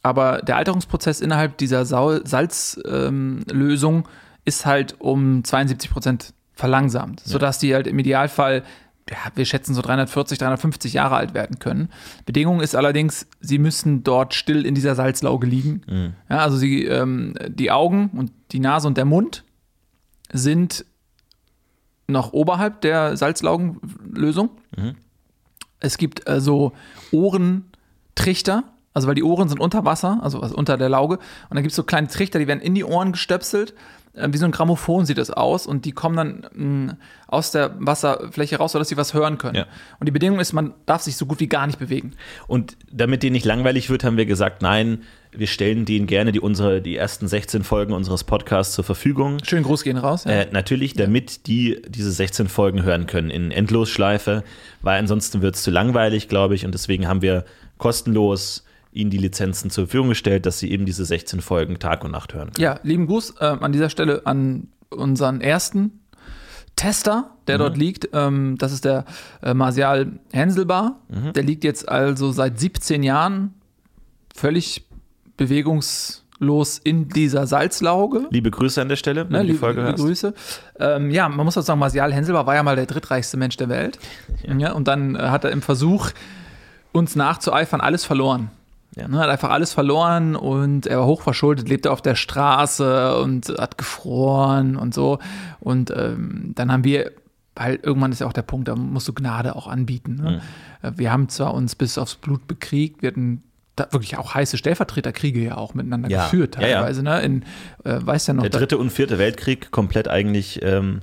aber der Alterungsprozess innerhalb dieser Salzlösung ähm, ist halt um 72 Prozent verlangsamt, ja. sodass die halt im Idealfall, ja, wir schätzen so 340, 350 Jahre alt werden können. Bedingung ist allerdings, sie müssen dort still in dieser Salzlauge liegen. Mhm. Ja, also sie, ähm, die Augen und die Nase und der Mund sind noch oberhalb der Salzlaugenlösung. Mhm. Es gibt äh, so Ohrentrichter, also weil die Ohren sind unter Wasser, also unter der Lauge. Und dann gibt es so kleine Trichter, die werden in die Ohren gestöpselt wie so ein Grammophon sieht es aus und die kommen dann mh, mm, aus der Wasserfläche raus, sodass sie was hören können. Ja. Und die Bedingung ist, man darf sich so gut wie gar nicht bewegen. Und damit denen nicht langweilig wird, haben wir gesagt, nein, wir stellen denen gerne die, unsere, die ersten 16 Folgen unseres Podcasts zur Verfügung. Schön Gruß gehen raus. Ja. Äh, natürlich, damit ja. die diese 16 Folgen hören können in Endlosschleife, weil ansonsten wird es zu langweilig, glaube ich. Und deswegen haben wir kostenlos ihnen die Lizenzen zur Verfügung gestellt, dass sie eben diese 16 Folgen Tag und Nacht hören können. Ja, lieben Gruß äh, an dieser Stelle an unseren ersten Tester, der mhm. dort liegt. Ähm, das ist der äh, Martial Henselbar. Mhm. Der liegt jetzt also seit 17 Jahren völlig bewegungslos in dieser Salzlauge. Liebe Grüße an der Stelle, wenn ne, du die liebe, Folge liebe Grüße. Ähm, ja, man muss auch sagen, Martial Henselbar war ja mal der drittreichste Mensch der Welt. Ja. ja und dann äh, hat er im Versuch, uns nachzueifern, alles verloren. Ja. Ne, hat einfach alles verloren und er war hochverschuldet, lebte auf der Straße und hat gefroren und so. Und ähm, dann haben wir, weil irgendwann ist ja auch der Punkt, da musst du Gnade auch anbieten. Ne? Mhm. Wir haben zwar uns bis aufs Blut bekriegt, wir hatten wirklich auch heiße Stellvertreterkriege ja auch miteinander ja. geführt teilweise. Ja, ja. Ne? In, äh, weiß ja noch, der dritte und vierte Weltkrieg komplett eigentlich ähm,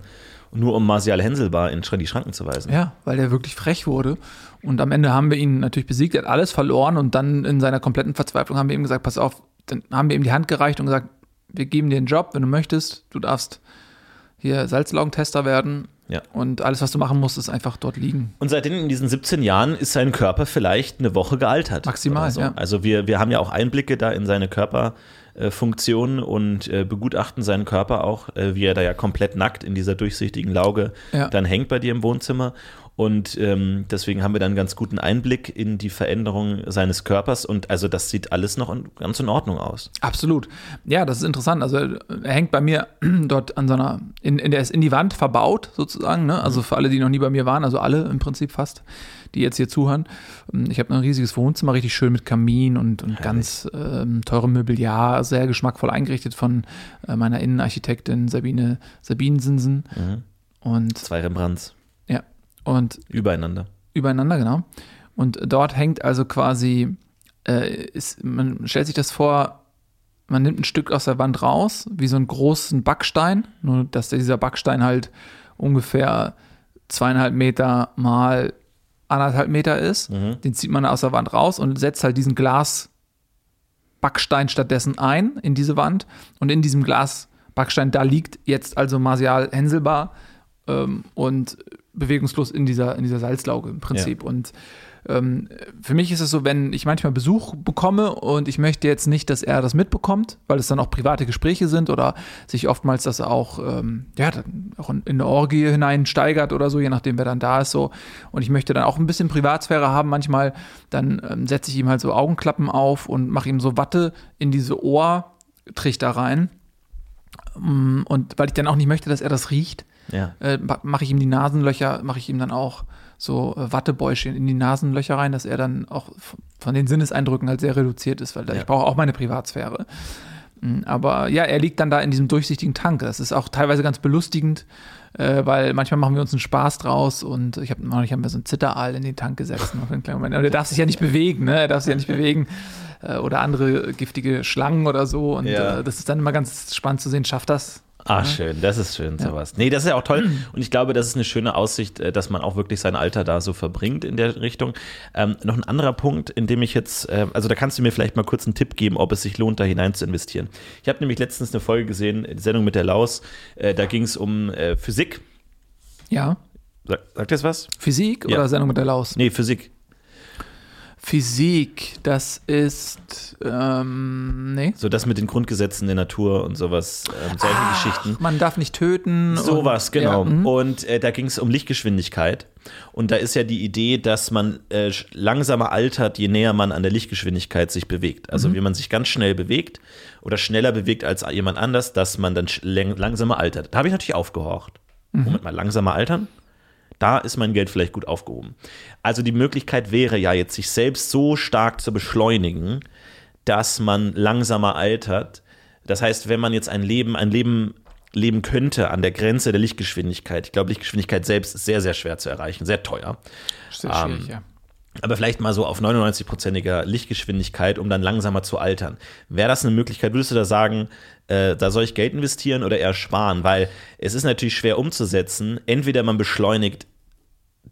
nur um Martial Henselbar in die Schranken zu weisen. Ja, weil der wirklich frech wurde. Und am Ende haben wir ihn natürlich besiegt, er hat alles verloren und dann in seiner kompletten Verzweiflung haben wir ihm gesagt, pass auf, dann haben wir ihm die Hand gereicht und gesagt, wir geben dir einen Job, wenn du möchtest, du darfst hier Salzlaugentester werden. Ja. Und alles, was du machen musst, ist einfach dort liegen. Und seitdem in diesen 17 Jahren ist sein Körper vielleicht eine Woche gealtert. Maximal, so. ja. Also wir, wir haben ja auch Einblicke da in seine Körper. Äh, und äh, begutachten seinen Körper auch, äh, wie er da ja komplett nackt in dieser durchsichtigen Lauge ja. dann hängt bei dir im Wohnzimmer. Und ähm, deswegen haben wir dann einen ganz guten Einblick in die Veränderung seines Körpers. Und also das sieht alles noch in, ganz in Ordnung aus. Absolut. Ja, das ist interessant. Also er hängt bei mir dort an so einer, in, in der ist in die Wand verbaut sozusagen. Ne? Also für alle, die noch nie bei mir waren, also alle im Prinzip fast, die jetzt hier zuhören. Ich habe ein riesiges Wohnzimmer, richtig schön mit Kamin und, und ganz ähm, teurem Mobiliar, sehr geschmackvoll eingerichtet von äh, meiner Innenarchitektin Sabine Sabinensinsen. Mhm. Und zwei Rembrandts. Und übereinander. Übereinander, genau. Und dort hängt also quasi, äh, ist, man stellt sich das vor, man nimmt ein Stück aus der Wand raus, wie so einen großen Backstein, nur dass dieser Backstein halt ungefähr zweieinhalb Meter mal anderthalb Meter ist. Mhm. Den zieht man aus der Wand raus und setzt halt diesen Glasbackstein stattdessen ein in diese Wand. Und in diesem Glasbackstein, da liegt jetzt also Martial Henselbar ähm, und bewegungslos in dieser, in dieser Salzlauge im Prinzip. Ja. Und ähm, für mich ist es so, wenn ich manchmal Besuch bekomme und ich möchte jetzt nicht, dass er das mitbekommt, weil es dann auch private Gespräche sind oder sich oftmals das auch, ähm, ja, auch in, in eine Orgie hineinsteigert oder so, je nachdem, wer dann da ist, so. Und ich möchte dann auch ein bisschen Privatsphäre haben manchmal, dann ähm, setze ich ihm halt so Augenklappen auf und mache ihm so Watte in diese Ohrtrichter rein. Mm, und weil ich dann auch nicht möchte, dass er das riecht, ja. äh, mache ich ihm die Nasenlöcher, mache ich ihm dann auch so äh, Wattebäuschen in die Nasenlöcher rein, dass er dann auch von den Sinneseindrücken halt sehr reduziert ist, weil ja. ich brauche auch meine Privatsphäre. Mm, aber ja, er liegt dann da in diesem durchsichtigen Tank. Das ist auch teilweise ganz belustigend, äh, weil manchmal machen wir uns einen Spaß draus und ich habe neulich haben wir so einen Zitteraal in den Tank gesetzt. Und er darf sich ja nicht bewegen, ne? Er darf sich ja nicht bewegen. Äh, oder andere giftige Schlangen oder so. Und ja. äh, das ist dann immer ganz spannend zu sehen, schafft das Ah, schön, das ist schön, sowas. Nee, das ist ja auch toll. Und ich glaube, das ist eine schöne Aussicht, äh, dass man auch wirklich sein Alter da so verbringt in der Richtung. Ähm, noch ein anderer Punkt, in dem ich jetzt, äh, also da kannst du mir vielleicht mal kurz einen Tipp geben, ob es sich lohnt, da hinein zu investieren. Ich habe nämlich letztens eine Folge gesehen, die Sendung mit der Laus, äh, da ging es um äh, Physik. Ja. Sag, sagt das was? Physik ja. oder Sendung mit der Laus? Nee, Physik. Physik, das ist, ähm, nee. So das mit den Grundgesetzen der Natur und sowas, ähm, solche Ach, Geschichten. Man darf nicht töten. Sowas, genau. Ja, mhm. und äh, da ging es um Lichtgeschwindigkeit. Und da ist ja die Idee, dass man äh, langsamer altert, je näher man an der Lichtgeschwindigkeit sich bewegt. Also mhm. wie man sich ganz schnell bewegt oder schneller bewegt als jemand anders, dass man dann langsamer altert. Da habe ich natürlich aufgehorcht. Mhm. Moment mal, langsamer altern? Da ist mein Geld vielleicht gut aufgehoben. Also die Möglichkeit wäre ja jetzt, sich selbst so stark zu beschleunigen, dass man langsamer altert. Das heißt, wenn man jetzt ein Leben, ein Leben leben könnte an der Grenze der Lichtgeschwindigkeit. Ich glaube, Lichtgeschwindigkeit selbst ist sehr, sehr schwer zu erreichen, sehr teuer. Sehr schwierig, ähm, ja. Aber vielleicht mal so auf 99-prozentiger Lichtgeschwindigkeit, um dann langsamer zu altern. Wäre das eine Möglichkeit? Würdest du da sagen, äh, da soll ich Geld investieren oder eher sparen? Weil es ist natürlich schwer umzusetzen. Entweder man beschleunigt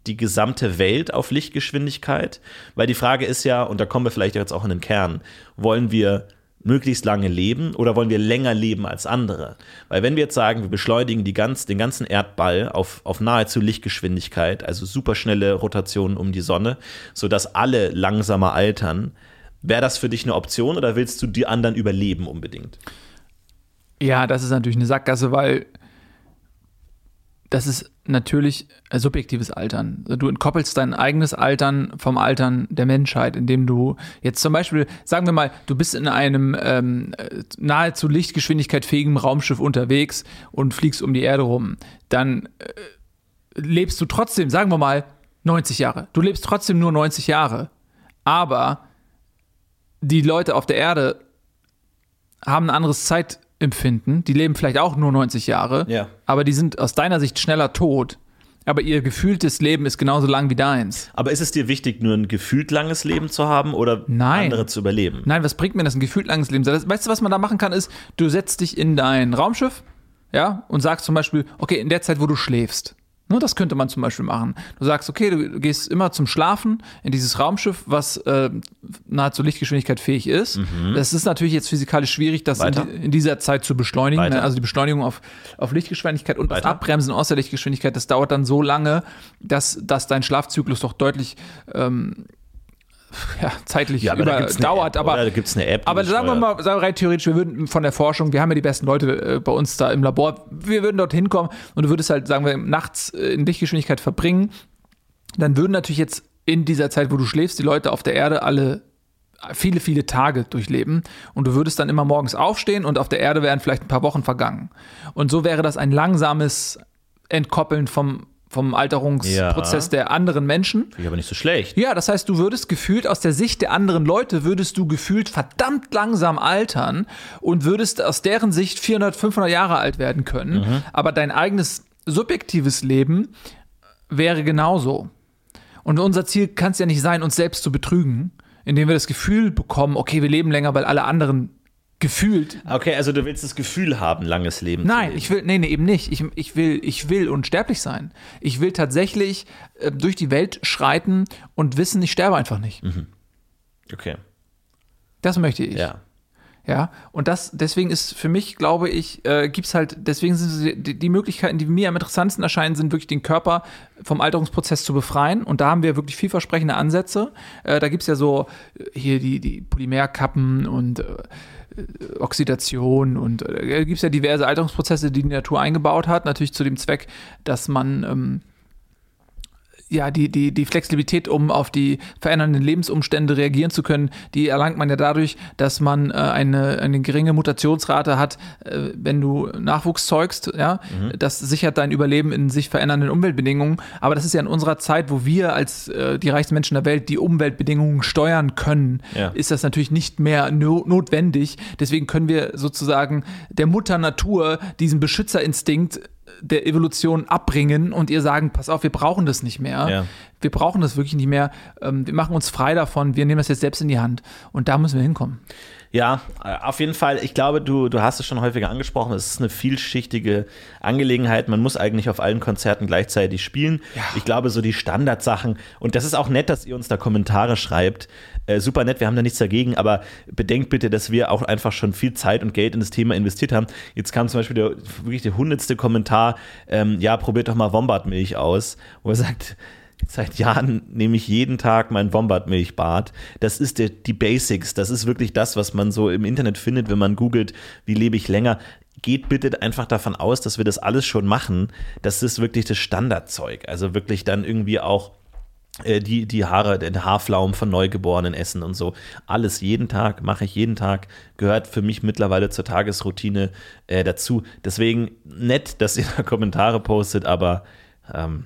die gesamte Welt auf Lichtgeschwindigkeit, weil die Frage ist ja, und da kommen wir vielleicht jetzt auch in den Kern, wollen wir möglichst lange leben oder wollen wir länger leben als andere? Weil wenn wir jetzt sagen, wir beschleunigen ganz, den ganzen Erdball auf, auf nahezu Lichtgeschwindigkeit, also superschnelle Rotationen um die Sonne, sodass alle langsamer altern, wäre das für dich eine Option oder willst du die anderen überleben unbedingt? Ja, das ist natürlich eine Sackgasse, weil das ist natürlich subjektives Altern. Du entkoppelst dein eigenes Altern vom Altern der Menschheit, indem du jetzt zum Beispiel, sagen wir mal, du bist in einem ähm, nahezu Lichtgeschwindigkeit fähigen Raumschiff unterwegs und fliegst um die Erde rum. Dann äh, lebst du trotzdem, sagen wir mal, 90 Jahre. Du lebst trotzdem nur 90 Jahre. Aber die Leute auf der Erde haben ein anderes Zeit empfinden. Die leben vielleicht auch nur 90 Jahre, ja. aber die sind aus deiner Sicht schneller tot. Aber ihr gefühltes Leben ist genauso lang wie deins. Aber ist es dir wichtig, nur ein gefühlt langes Leben zu haben oder Nein. andere zu überleben? Nein, was bringt mir das, ein gefühlt langes Leben? Weißt du, was man da machen kann, ist, du setzt dich in dein Raumschiff, ja, und sagst zum Beispiel, okay, in der Zeit, wo du schläfst, Ne, das könnte man zum Beispiel machen. Du sagst, okay, du gehst immer zum Schlafen in dieses Raumschiff, was äh, nahezu Lichtgeschwindigkeit fähig ist. Mhm. Das ist natürlich jetzt physikalisch schwierig, das in, in, dieser Zeit zu beschleunigen. Ne? Also die Beschleunigung auf, auf Lichtgeschwindigkeit und Weiter. das Abbremsen außer Lichtgeschwindigkeit, das dauert dann so lange, dass, dass dein Schlafzyklus doch deutlich ähm, ja, zeitlich ja. Aber da gibt es eine App. Aber sagen wir mal, sagen wir rein theoretisch, wir würden von der Forschung, wir haben ja die besten Leute äh, bei uns da im Labor, wir würden dort hinkommen und du würdest halt, sagen wir, nachts äh, in Lichtgeschwindigkeit verbringen. Dann würden natürlich jetzt in dieser Zeit, wo du schläfst, die Leute auf der Erde alle viele, viele Tage durchleben und du würdest dann immer morgens aufstehen und auf der Erde wären vielleicht ein paar Wochen vergangen. Und so wäre das ein langsames Entkoppeln vom vom Alterungsprozess ja. der anderen Menschen. Finde ich aber nicht so schlecht. Ja, das heißt, du würdest gefühlt aus der Sicht der anderen Leute, würdest du gefühlt verdammt langsam altern und würdest aus deren Sicht 400, 500 Jahre alt werden können. Mhm. Aber dein eigenes subjektives Leben wäre genauso. Und unser Ziel kann es ja nicht sein, uns selbst zu betrügen, indem wir das Gefühl bekommen, okay, wir leben länger, weil alle anderen gefühlt. Okay, also du willst das Gefühl haben, langes Leben Nein, ich will, nee, nee, eben nicht. Ich, ich, will, ich will unsterblich sein. Ich will tatsächlich äh, durch die Welt schreiten und wissen, ich sterbe einfach nicht. Mhm. Okay. Das möchte ich. Ja. Ja, und das, deswegen ist für mich, glaube ich, äh, gibt es halt, deswegen sind die, die, Möglichkeiten, die mir am interessantesten erscheinen, sind wirklich den Körper vom Alterungsprozess zu befreien. Und da haben wir wirklich vielversprechende Ansätze. Äh, da gibt es ja so äh, hier die, die Polymerkappen und äh, Oxidation und äh, gibt es ja diverse Alterungsprozesse, die die Natur eingebaut hat, natürlich zu dem Zweck, dass man ähm, ja, die, die, die Flexibilität, um auf die verändernden Lebensumstände reagieren zu können, die erlangt man ja dadurch, dass man äh, eine, eine geringe Mutationsrate hat, äh, wenn du Nachwuchs zeugst. Ja? Mhm. Das sichert dein Überleben in sich verändernden Umweltbedingungen. Aber das ist ja in unserer Zeit, wo wir als äh, die reichsten Menschen der Welt die Umweltbedingungen steuern können, ja. ist das natürlich nicht mehr no notwendig. Deswegen können wir sozusagen der Mutter Natur diesen Beschützerinstinkt der Evolution abbringen und ihr sagen, pass auf, wir brauchen das nicht mehr. Ja. Wir brauchen das wirklich nicht mehr. Ähm, wir machen uns frei davon. Wir nehmen das jetzt selbst in die Hand. Und da müssen wir hinkommen. Ja, auf jeden Fall. Ich glaube, du, du hast es schon häufiger angesprochen. Es ist eine vielschichtige Angelegenheit. Man muss eigentlich auf allen Konzerten gleichzeitig spielen. Ja. Ich glaube, so die Standardsachen. Und das ist auch nett, dass ihr uns da Kommentare schreibt. Äh, super nett, wir haben da nichts dagegen. Aber bedenkt bitte, dass wir auch einfach schon viel Zeit und Geld in das Thema investiert haben. Jetzt kam zum Beispiel der, wirklich der hundertste Kommentar. Ähm, ja, probiert doch mal Wombatmilch aus. Wo er sagt, Seit Jahren nehme ich jeden Tag mein Wombat-Milchbad. Das ist der, die Basics. Das ist wirklich das, was man so im Internet findet, wenn man googelt, wie lebe ich länger. Geht bitte einfach davon aus, dass wir das alles schon machen. Das ist wirklich das Standardzeug. Also wirklich dann irgendwie auch äh, die, die Haare, den Haarflaum von Neugeborenen essen und so. Alles jeden Tag, mache ich jeden Tag, gehört für mich mittlerweile zur Tagesroutine äh, dazu. Deswegen nett, dass ihr da Kommentare postet, aber ähm,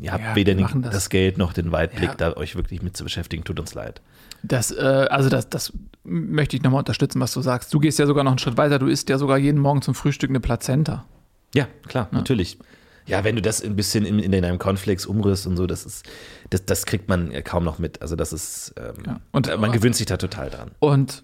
ihr habt ja, weder das. das. Geld noch den Weitblick, ja. da euch wirklich mit zu beschäftigen. Tut uns leid. Das, äh, also das, das möchte ich nochmal unterstützen, was du sagst. Du gehst ja sogar noch einen Schritt weiter. Du isst ja sogar jeden Morgen zum Frühstück eine Plazenta. Ja, klar, ja. natürlich. Ja, wenn du das ein bisschen in, in deinem Cornflakes umrührst und so, das ist, das, das kriegt man kaum noch mit. Also das ist, ähm, und, man gewöhnt sich da total dran. Und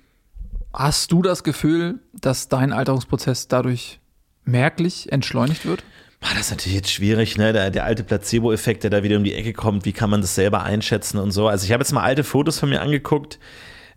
hast du das Gefühl, dass dein Alterungsprozess dadurch merklich entschleunigt wird? Ah, das ist natürlich jetzt schwierig, ne? Der, der alte Placebo-Effekt, der da wieder um die Ecke kommt, wie kann man das selber einschätzen und so. Also ich habe jetzt mal alte Fotos von mir angeguckt.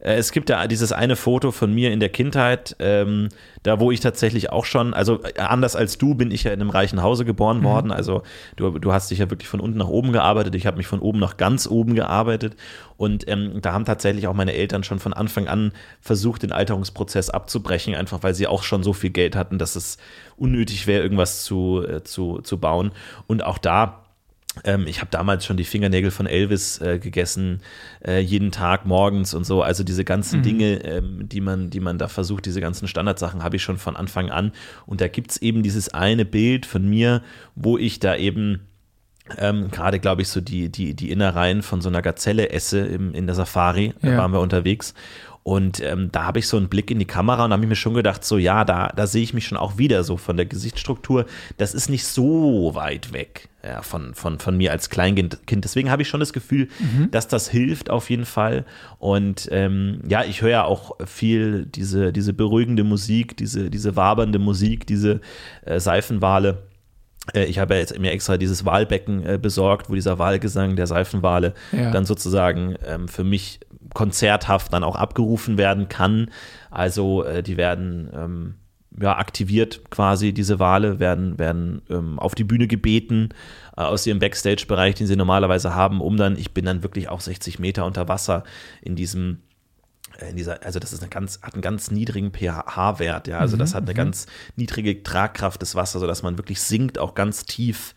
Äh, es gibt ja dieses eine Foto von mir in der Kindheit, ähm, da wo ich tatsächlich auch schon, also äh, anders als du bin ich ja in einem reichen Hause geboren mhm. worden. Also du, du hast dich ja wirklich von unten nach oben gearbeitet. Ich habe mich von oben nach ganz oben gearbeitet. Und ähm, da haben tatsächlich auch meine Eltern schon von Anfang an versucht, den Alterungsprozess abzubrechen, einfach weil sie auch schon so viel Geld hatten, dass es unnötig wäre, irgendwas zu, äh, zu, zu bauen. Und auch da ähm, ich habe damals schon die Fingernägel von Elvis äh, gegessen, äh, jeden Tag morgens und so. Also diese ganzen mhm. Dinge, ähm, die, man, die man da versucht, diese ganzen Standardsachen habe ich schon von Anfang an. Und da gibt es eben dieses eine Bild von mir, wo ich da eben ähm, gerade, glaube ich, so die, die, die Innereien von so einer Gazelle esse im, in der Safari. Da ja. waren wir unterwegs. Und ähm, da habe ich so einen Blick in die Kamera und habe ich mir schon gedacht, so ja, da, da sehe ich mich schon auch wieder so von der Gesichtsstruktur. Das ist nicht so weit weg ja, von, von, von mir als Kleinkind. Deswegen habe ich schon das Gefühl, mhm. dass das hilft auf jeden Fall. Und ähm, ja, ich höre ja auch viel diese, diese beruhigende Musik, diese, diese wabernde Musik, diese äh, Seifenwale äh, ich habe ja jetzt mir extra dieses Wahlbecken äh, besorgt, wo dieser Wahlgesang der Seifenwale ja. dann sozusagen ähm, für mich konzerthaft dann auch abgerufen werden kann. Also äh, die werden ähm, ja, aktiviert quasi, diese Wale werden, werden ähm, auf die Bühne gebeten äh, aus ihrem Backstage-Bereich, den sie normalerweise haben, um dann, ich bin dann wirklich auch 60 Meter unter Wasser in diesem äh, in dieser, also das ist eine ganz, hat einen ganz niedrigen pH-Wert, ja, also das mhm, hat eine mhm. ganz niedrige Tragkraft des Wassers, sodass man wirklich sinkt, auch ganz tief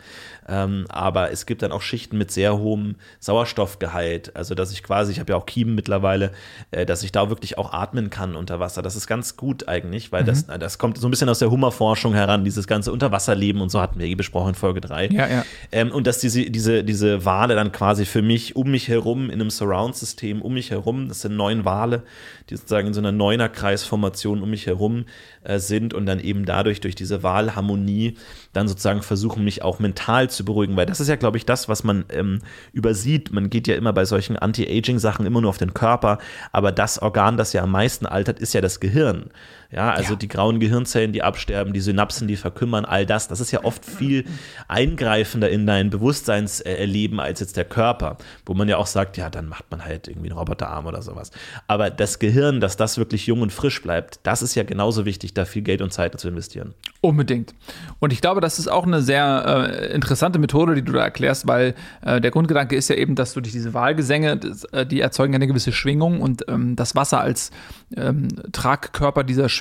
ähm, aber es gibt dann auch Schichten mit sehr hohem Sauerstoffgehalt. Also, dass ich quasi, ich habe ja auch Kiemen mittlerweile, äh, dass ich da wirklich auch atmen kann unter Wasser. Das ist ganz gut eigentlich, weil mhm. das, das kommt so ein bisschen aus der Hummerforschung heran, dieses ganze Unterwasserleben und so hatten wir eh besprochen in Folge 3. Ja, ja. Ähm, und dass diese, diese, diese Wale dann quasi für mich um mich herum in einem Surround-System um mich herum, das sind neun Wale, die sozusagen in so einer Neuner-Kreisformation um mich herum äh, sind und dann eben dadurch durch diese Wahlharmonie dann sozusagen versuchen, mich auch mental zu beruhigen, weil das ist ja, glaube ich, das, was man ähm, übersieht. Man geht ja immer bei solchen Anti-Aging-Sachen immer nur auf den Körper, aber das Organ, das ja am meisten altert, ist ja das Gehirn. Ja, also ja. die grauen Gehirnzellen, die absterben, die Synapsen, die verkümmern, all das, das ist ja oft viel eingreifender in dein Bewusstseinserleben als jetzt der Körper, wo man ja auch sagt, ja, dann macht man halt irgendwie einen Roboterarm oder sowas. Aber das Gehirn, dass das wirklich jung und frisch bleibt, das ist ja genauso wichtig, da viel Geld und Zeit zu investieren. Unbedingt. Und ich glaube, das ist auch eine sehr äh, interessante Methode, die du da erklärst, weil äh, der Grundgedanke ist ja eben, dass du durch diese Wahlgesänge, das, äh, die erzeugen eine gewisse Schwingung und ähm, das Wasser als ähm, Tragkörper dieser Schwingung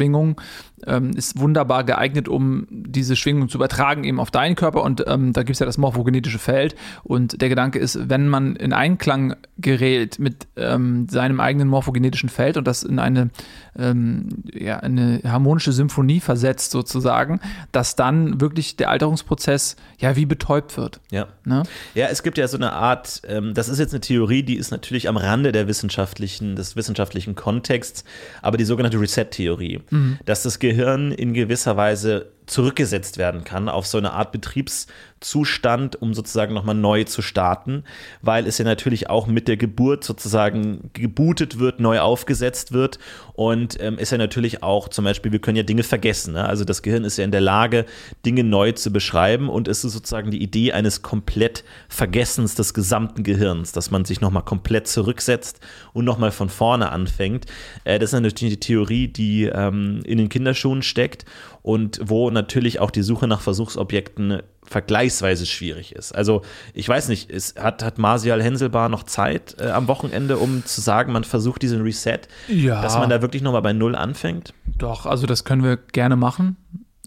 ähm, ist wunderbar geeignet, um diese Schwingung zu übertragen eben auf deinen Körper. Und ähm, da gibt es ja das morphogenetische Feld. Und der Gedanke ist, wenn man in Einklang gerät mit ähm, seinem eigenen morphogenetischen Feld und das in eine, ähm, ja, eine harmonische Symphonie versetzt sozusagen, dass dann wirklich der Alterungsprozess ja wie betäubt wird. Ja. Ne? Ja, es gibt ja so eine Art, ähm, das ist jetzt eine Theorie, die ist natürlich am Rande der wissenschaftlichen, des wissenschaftlichen Kontexts, aber die sogenannte Reset-Theorie, mhm. dass das Gehirn in gewisser Weise zurückgesetzt werden kann auf so eine Art Betriebszustand, um sozusagen nochmal neu zu starten, weil es ja natürlich auch mit der Geburt sozusagen gebootet wird, neu aufgesetzt wird und ähm, ist ja natürlich auch zum Beispiel, wir können ja Dinge vergessen. Ne? Also das Gehirn ist ja in der Lage, Dinge neu zu beschreiben und es ist sozusagen die Idee eines komplett Vergessens des gesamten Gehirns, dass man sich nochmal komplett zurücksetzt und nochmal von vorne anfängt. Äh, das ist natürlich die Theorie, die ähm, in den Kinderschuhen steckt und wo natürlich auch die Suche nach Versuchsobjekten vergleichsweise schwierig ist. Also ich weiß nicht, es hat, hat Martial Henselbar noch Zeit äh, am Wochenende, um zu sagen, man versucht diesen Reset, ja. dass man da wirklich nochmal bei Null anfängt? Doch, also das können wir gerne machen.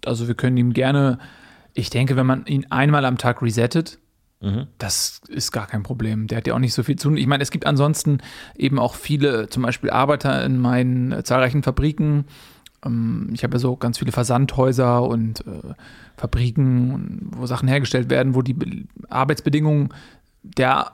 Also wir können ihm gerne, ich denke, wenn man ihn einmal am Tag resettet, mhm. das ist gar kein Problem. Der hat ja auch nicht so viel zu tun. Ich meine, es gibt ansonsten eben auch viele, zum Beispiel Arbeiter in meinen äh, zahlreichen Fabriken. Ähm, ich habe ja so ganz viele Versandhäuser und äh, Fabriken, wo Sachen hergestellt werden, wo die Arbeitsbedingungen der,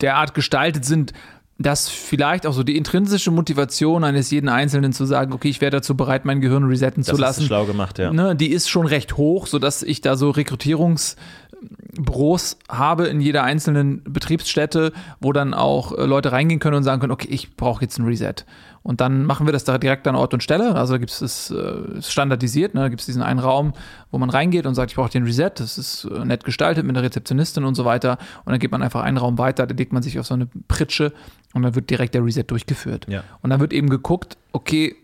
derart gestaltet sind, dass vielleicht auch so die intrinsische Motivation eines jeden Einzelnen zu sagen, okay, ich wäre dazu bereit, mein Gehirn resetten das zu lassen. Ist schlau gemacht, ja. Ne, die ist schon recht hoch, sodass ich da so Rekrutierungsbüros habe in jeder einzelnen Betriebsstätte, wo dann auch äh, Leute reingehen können und sagen können, okay, ich brauche jetzt ein Reset. Und dann machen wir das da direkt an Ort und Stelle. Also da gibt es äh, standardisiert, ne? da gibt es diesen einen Raum, wo man reingeht und sagt, ich brauche den Reset. Das ist äh, nett gestaltet mit einer Rezeptionistin und so weiter. Und dann geht man einfach einen Raum weiter, da legt man sich auf so eine Pritsche und dann wird direkt der Reset durchgeführt. Ja. Und dann wird eben geguckt, okay,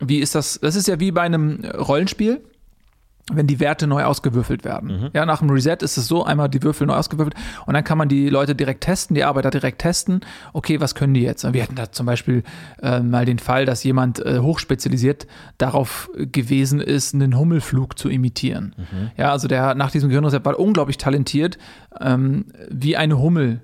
wie ist das? Das ist ja wie bei einem Rollenspiel wenn die Werte neu ausgewürfelt werden. Mhm. Ja, nach dem Reset ist es so, einmal die Würfel neu ausgewürfelt und dann kann man die Leute direkt testen, die Arbeiter direkt testen. Okay, was können die jetzt? Wir hatten da zum Beispiel äh, mal den Fall, dass jemand äh, hochspezialisiert darauf gewesen ist, einen Hummelflug zu imitieren. Mhm. Ja, also der nach diesem Gehirnreset war unglaublich talentiert, ähm, wie eine Hummel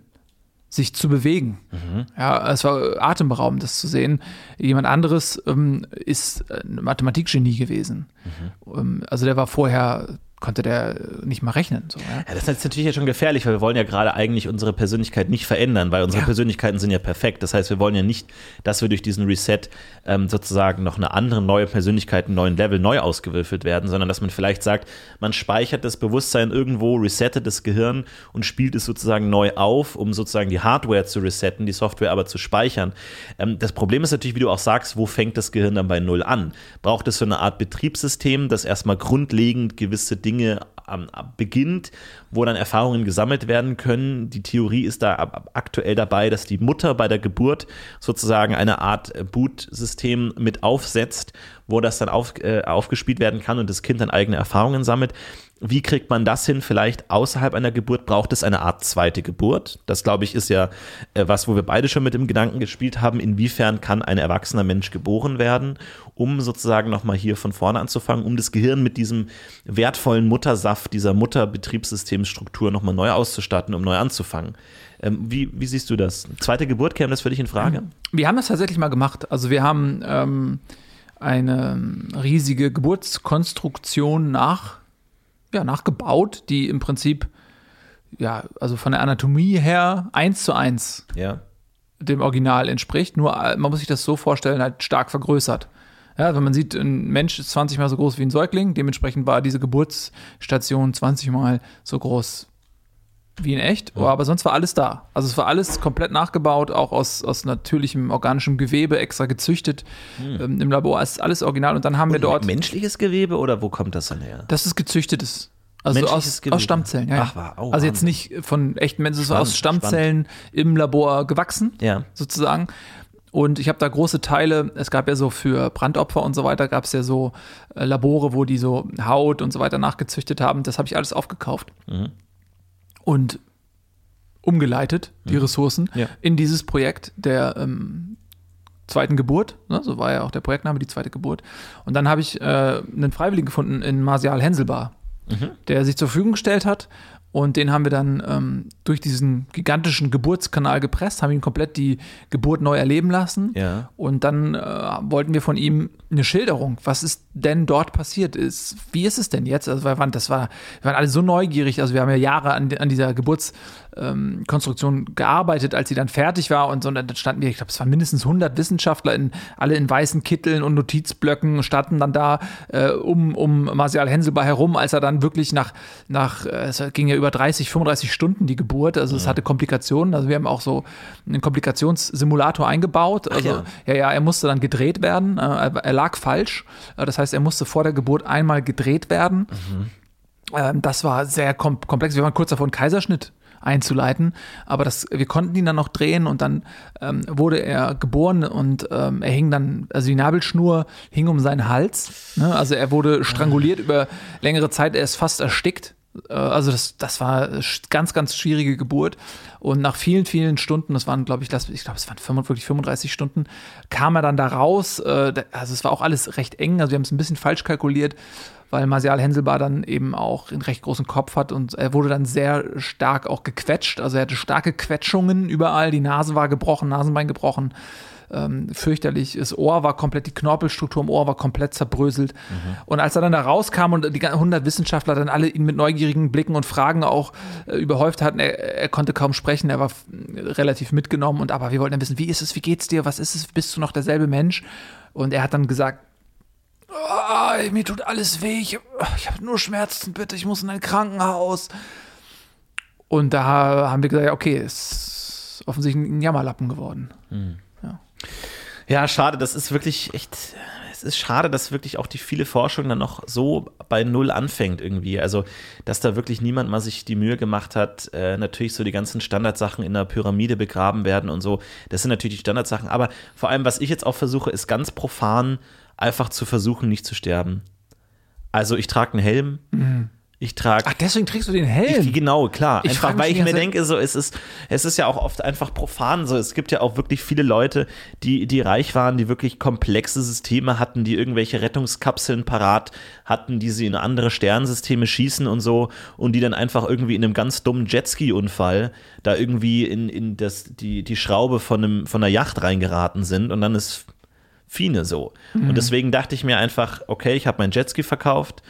sich zu bewegen. Mhm. Ja, es war atemberaubend, das zu sehen. Jemand anderes ähm, ist ein Mathematikgenie gewesen. Mhm. Ähm, also der war vorher konnte der nicht mal rechnen. So, ja? ja das ist natürlich ja schon gefährlich, weil wir wollen ja gerade eigentlich unsere Persönlichkeit nicht verändern, weil unsere ja. Persönlichkeiten sind ja perfekt. Das heißt, wir wollen ja nicht, dass wir durch diesen Reset ähm, sozusagen noch eine andere neue Persönlichkeit, einen neuen Level neu ausgewürfelt werden, sondern dass man vielleicht sagt, man speichert das Bewusstsein irgendwo, resettet das Gehirn und spielt es sozusagen neu auf, um sozusagen die Hardware zu resetten, die Software aber zu speichern. Ähm, das Problem ist natürlich, wie du auch sagst, wo fängt das Gehirn dann bei Null an? Braucht es so eine Art Betriebssystem, das erstmal grundlegend gewisse Dinge ähm, beginnt, wo dann Erfahrungen gesammelt werden können. Die Theorie ist da aktuell dabei, dass die Mutter bei der Geburt sozusagen eine Art äh, Boot-System mit aufsetzt, wo das dann auf, äh, aufgespielt werden kann und das Kind dann eigene Erfahrungen sammelt. Wie kriegt man das hin? Vielleicht außerhalb einer Geburt braucht es eine Art zweite Geburt. Das, glaube ich, ist ja äh, was, wo wir beide schon mit dem Gedanken gespielt haben. Inwiefern kann ein erwachsener Mensch geboren werden, um sozusagen nochmal hier von vorne anzufangen, um das Gehirn mit diesem wertvollen Muttersaft, dieser Mutterbetriebssystemstruktur nochmal neu auszustatten, um neu anzufangen. Ähm, wie, wie, siehst du das? Zweite Geburt käme das für dich in Frage? Wir haben das tatsächlich mal gemacht. Also wir haben ähm, eine riesige Geburtskonstruktion nach ja, nachgebaut, die im Prinzip, ja, also von der Anatomie her eins zu eins ja. dem Original entspricht. Nur äh, man muss sich das so vorstellen, halt stark vergrößert. Ja, wenn man sieht, ein Mensch ist 20 mal so groß wie ein Säugling, dementsprechend war diese Geburtsstation 20 mal so groß wie in echt, ja. aber sonst war alles da. Also es war alles komplett nachgebaut, auch aus, aus natürlichem organischem Gewebe, extra gezüchtet hm. ähm, im Labor. Es ist alles original und dann haben und wir dort. Menschliches Gewebe oder wo kommt das dann her? Das ist gezüchtetes. Also aus, aus, Stammzellen, ja. Ach, war, oh, also jetzt nicht von echten Menschen, sondern aus Stammzellen spannend. im Labor gewachsen, ja. sozusagen. Und ich habe da große Teile, es gab ja so für Brandopfer und so weiter, gab es ja so äh, Labore, wo die so Haut und so weiter nachgezüchtet haben. Das habe ich alles aufgekauft. Mhm und umgeleitet, die mhm. Ressourcen, ja. in dieses Projekt der ähm, zweiten Geburt. Ne? So war ja auch der Projektname, die zweite Geburt. Und dann habe ich äh, einen Freiwilligen gefunden in Martial Henselbar, mhm. der sich zur Verfügung gestellt hat und den haben wir dann ähm, durch diesen gigantischen Geburtskanal gepresst, haben ihn komplett die Geburt neu erleben lassen. Ja. Und dann äh, wollten wir von ihm eine Schilderung. Was ist denn dort passiert? Ist, wie ist es denn jetzt? Also wir waren, das war, wir waren alle so neugierig. Also wir haben ja Jahre an, an dieser Geburtskonstruktion ähm, gearbeitet, als sie dann fertig war. Und so, und dann standen wir, ich glaube, es waren mindestens 100 Wissenschaftler, in, alle in weißen Kitteln und Notizblöcken, standen dann da äh, um, um Martial Henselbar herum, als er dann wirklich nach, nach äh, es ging ja über 30, 35 Stunden die Geburt. Also es hatte Komplikationen. Also wir haben auch so einen Komplikationssimulator eingebaut. Also ja. ja. ja, er musste dann gedreht werden. Äh, er lag falsch. Äh, das heißt, er musste vor der Geburt einmal gedreht werden. Mhm. Das war sehr komplex. Wir waren kurz davor, einen Kaiserschnitt einzuleiten. Aber das, wir konnten ihn dann noch drehen und dann ähm, wurde er geboren und ähm, er hing dann, also die Nabelschnur hing um seinen Hals. Ne? Also er wurde stranguliert über längere Zeit, er ist fast erstickt. Äh, also das, das war ganz, ganz schwierige Geburt. Und nach vielen, vielen Stunden, das waren, glaube ich, ich glaube, es waren wirklich 35 Stunden, kam er dann da raus. Äh, also es war auch alles recht eng. Also wir haben es ein bisschen falsch kalkuliert, weil Martial Henselbar dann eben auch einen recht großen Kopf hat und er wurde dann sehr stark auch gequetscht. Also er hatte starke Quetschungen überall. Die Nase war gebrochen, Nasenbein gebrochen ähm, fürchterlich. Das Ohr war komplett, die Knorpelstruktur im Ohr war komplett zerbröselt. Mhm. Und als er dann da rauskam und die 100 Wissenschaftler dann alle ihn mit neugierigen Blicken und Fragen auch äh, überhäuft hatten, er, er, konnte kaum sprechen, er war relativ mitgenommen und aber wir wollten dann wissen, wie ist es, wie geht's dir, was ist es, bist du noch derselbe Mensch? Und er hat dann gesagt, oh, mir tut alles weh, ich, ich habe nur Schmerzen, bitte, ich muss in ein Krankenhaus. Und da haben wir gesagt, okay, es ist offensichtlich ein Jammerlappen geworden. Mhm. Ja, schade, das ist wirklich echt, es ist schade, dass wirklich auch die viele Forschung dann noch so bei Null anfängt irgendwie. Also, dass da wirklich niemand mal sich die Mühe gemacht hat, äh, natürlich so die ganzen Standardsachen in der Pyramide begraben werden und so. Das sind natürlich die Standardsachen. Aber vor allem, was ich jetzt auch versuche, ist ganz profan einfach zu versuchen, nicht zu sterben. Also, ich trage einen Helm. Mhm ich trage. Ach, deswegen trägst du den Helm? Ich, genau, klar. Ich einfach, weil ich mir denke, so, es ist, es ist ja auch oft einfach profan. So, es gibt ja auch wirklich viele Leute, die, die reich waren, die wirklich komplexe Systeme hatten, die irgendwelche Rettungskapseln parat hatten, die sie in andere Sternensysteme schießen und so, und die dann einfach irgendwie in einem ganz dummen Jetski-Unfall da irgendwie in, in das, die, die Schraube von, einem, von einer Yacht reingeraten sind und dann ist Fine so. Mhm. Und deswegen dachte ich mir einfach, okay, ich habe mein Jetski verkauft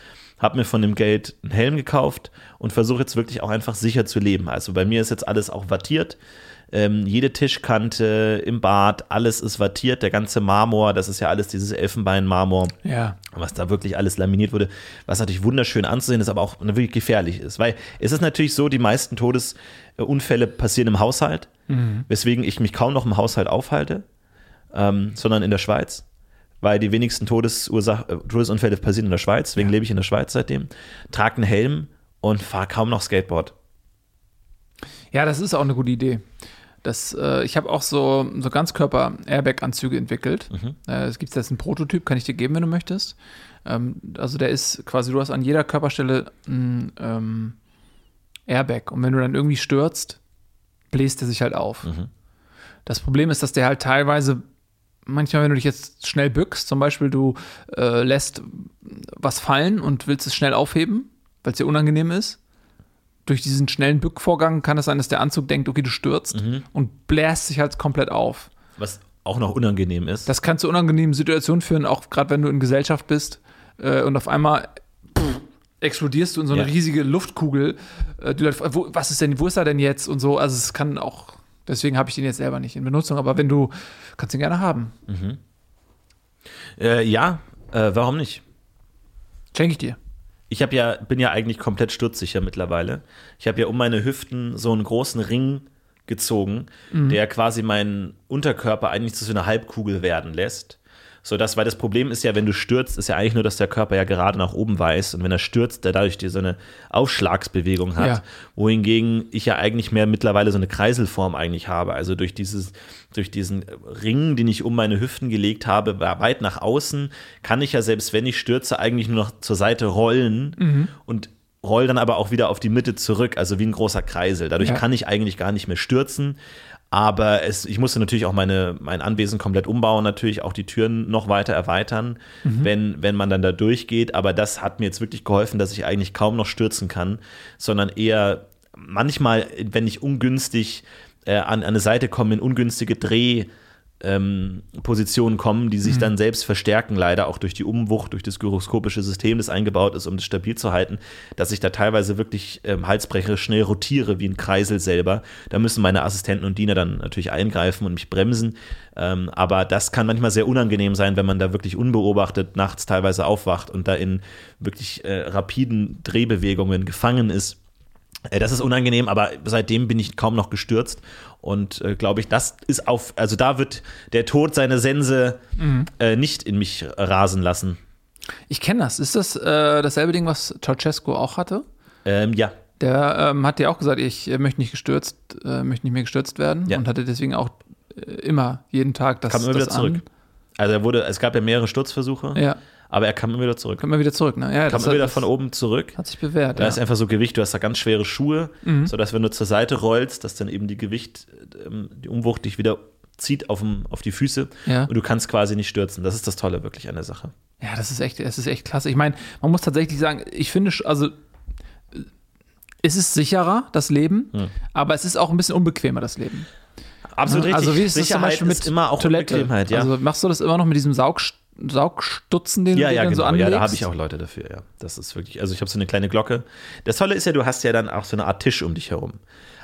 habe mir von dem Geld einen Helm gekauft und versuche jetzt wirklich auch einfach sicher zu leben. Also bei mir ist jetzt alles auch wattiert. Ähm, jede Tischkante im Bad, alles ist wattiert, der ganze Marmor, das ist ja alles dieses Elfenbein-Marmor, ja. was da wirklich alles laminiert wurde, was natürlich wunderschön anzusehen ist, aber auch wirklich gefährlich ist. Weil es ist natürlich so, die meisten Todesunfälle passieren im Haushalt, mhm. weswegen ich mich kaum noch im Haushalt aufhalte, ähm, sondern in der Schweiz weil die wenigsten Todesursache, äh, Todesunfälle passieren in der Schweiz, deswegen ja. lebe ich in der Schweiz seitdem, trage einen Helm und fahre kaum noch Skateboard. Ja, das ist auch eine gute Idee. Das, äh, ich habe auch so, so Ganzkörper-Airbag-Anzüge entwickelt. Mhm. Äh, es gibt jetzt einen Prototyp, kann ich dir geben, wenn du möchtest. Ähm, also der ist quasi, du hast an jeder Körperstelle ein ähm, Airbag und wenn du dann irgendwie stürzt, bläst er sich halt auf. Mhm. Das Problem ist, dass der halt teilweise manchmal, wenn du dich jetzt schnell bückst, zum Beispiel du äh, lässt was fallen und willst es schnell aufheben, weil es dir unangenehm ist, durch diesen schnellen Bückvorgang kann es sein, dass der Anzug denkt, okay, du stürzt mhm. und bläst sich halt komplett auf. Was auch noch unangenehm ist. Das kann zu unangenehmen Situationen führen, auch gerade wenn du in Gesellschaft bist äh, und auf einmal pff, explodierst du in so eine ja. riesige Luftkugel. Äh, Leute, wo, was ist denn, wo ist er denn jetzt und so. Also es kann auch Deswegen habe ich den jetzt selber nicht in Benutzung, aber wenn du, kannst ihn gerne haben. Mhm. Äh, ja, äh, warum nicht? Schenke ich dir. Ich ja, bin ja eigentlich komplett sturzsicher mittlerweile. Ich habe ja um meine Hüften so einen großen Ring gezogen, mhm. der quasi meinen Unterkörper eigentlich zu so einer Halbkugel werden lässt. So, das, weil das Problem ist ja, wenn du stürzt, ist ja eigentlich nur, dass der Körper ja gerade nach oben weiß und wenn er stürzt, der dadurch die so eine Aufschlagsbewegung hat, ja. wohingegen ich ja eigentlich mehr mittlerweile so eine Kreiselform eigentlich habe. Also durch dieses, durch diesen Ring, den ich um meine Hüften gelegt habe, weit nach außen, kann ich ja selbst wenn ich stürze, eigentlich nur noch zur Seite rollen mhm. und roll dann aber auch wieder auf die Mitte zurück, also wie ein großer Kreisel. Dadurch ja. kann ich eigentlich gar nicht mehr stürzen. Aber es, ich musste natürlich auch meine, mein Anwesen komplett umbauen, natürlich auch die Türen noch weiter erweitern, mhm. wenn, wenn man dann da durchgeht. Aber das hat mir jetzt wirklich geholfen, dass ich eigentlich kaum noch stürzen kann, sondern eher manchmal, wenn ich ungünstig äh, an, an eine Seite komme, in ungünstige Dreh- ähm, Positionen kommen, die sich mhm. dann selbst verstärken, leider auch durch die Umwucht, durch das gyroskopische System, das eingebaut ist, um das stabil zu halten, dass ich da teilweise wirklich ähm, halsbrecherisch schnell rotiere wie ein Kreisel selber. Da müssen meine Assistenten und Diener dann natürlich eingreifen und mich bremsen. Ähm, aber das kann manchmal sehr unangenehm sein, wenn man da wirklich unbeobachtet nachts teilweise aufwacht und da in wirklich äh, rapiden Drehbewegungen gefangen ist. Äh, das ist unangenehm, aber seitdem bin ich kaum noch gestürzt und äh, glaube ich, das ist auf, also da wird der Tod seine Sense mhm. äh, nicht in mich rasen lassen. Ich kenne das. Ist das äh, dasselbe Ding, was Ceausescu auch hatte? Ähm, ja. Der ähm, hat ja auch gesagt, ich äh, möchte nicht gestürzt, äh, möchte nicht mehr gestürzt werden ja. und hatte deswegen auch immer jeden Tag das. Kam immer wieder zurück. An. Also er wurde, es gab ja mehrere Sturzversuche. Ja. Aber er kam immer wieder zurück. Kam immer wieder zurück, ne? Ja, kam immer wieder von oben zurück. Hat sich bewährt. Da ja. ist einfach so Gewicht, du hast da ganz schwere Schuhe, mhm. sodass wenn du zur Seite rollst, dass dann eben die Gewicht, ähm, die Umwucht dich wieder zieht auf, dem, auf die Füße ja. und du kannst quasi nicht stürzen. Das ist das Tolle wirklich an der Sache. Ja, das ist echt, das ist echt klasse. Ich meine, man muss tatsächlich sagen, ich finde, also es ist sicherer, das Leben, hm. aber es ist auch ein bisschen unbequemer, das Leben. Absolut richtig. Also wie ist Sicherheit das zum Beispiel mit immer auch Toilette? Ja. Also machst du das immer noch mit diesem Saug Saugstutzen, den ja, du ja, genau. so anlegst? Ja, da habe ich auch Leute dafür, ja. Das ist wirklich, also ich habe so eine kleine Glocke. Das Tolle ist ja, du hast ja dann auch so eine Art Tisch um dich herum.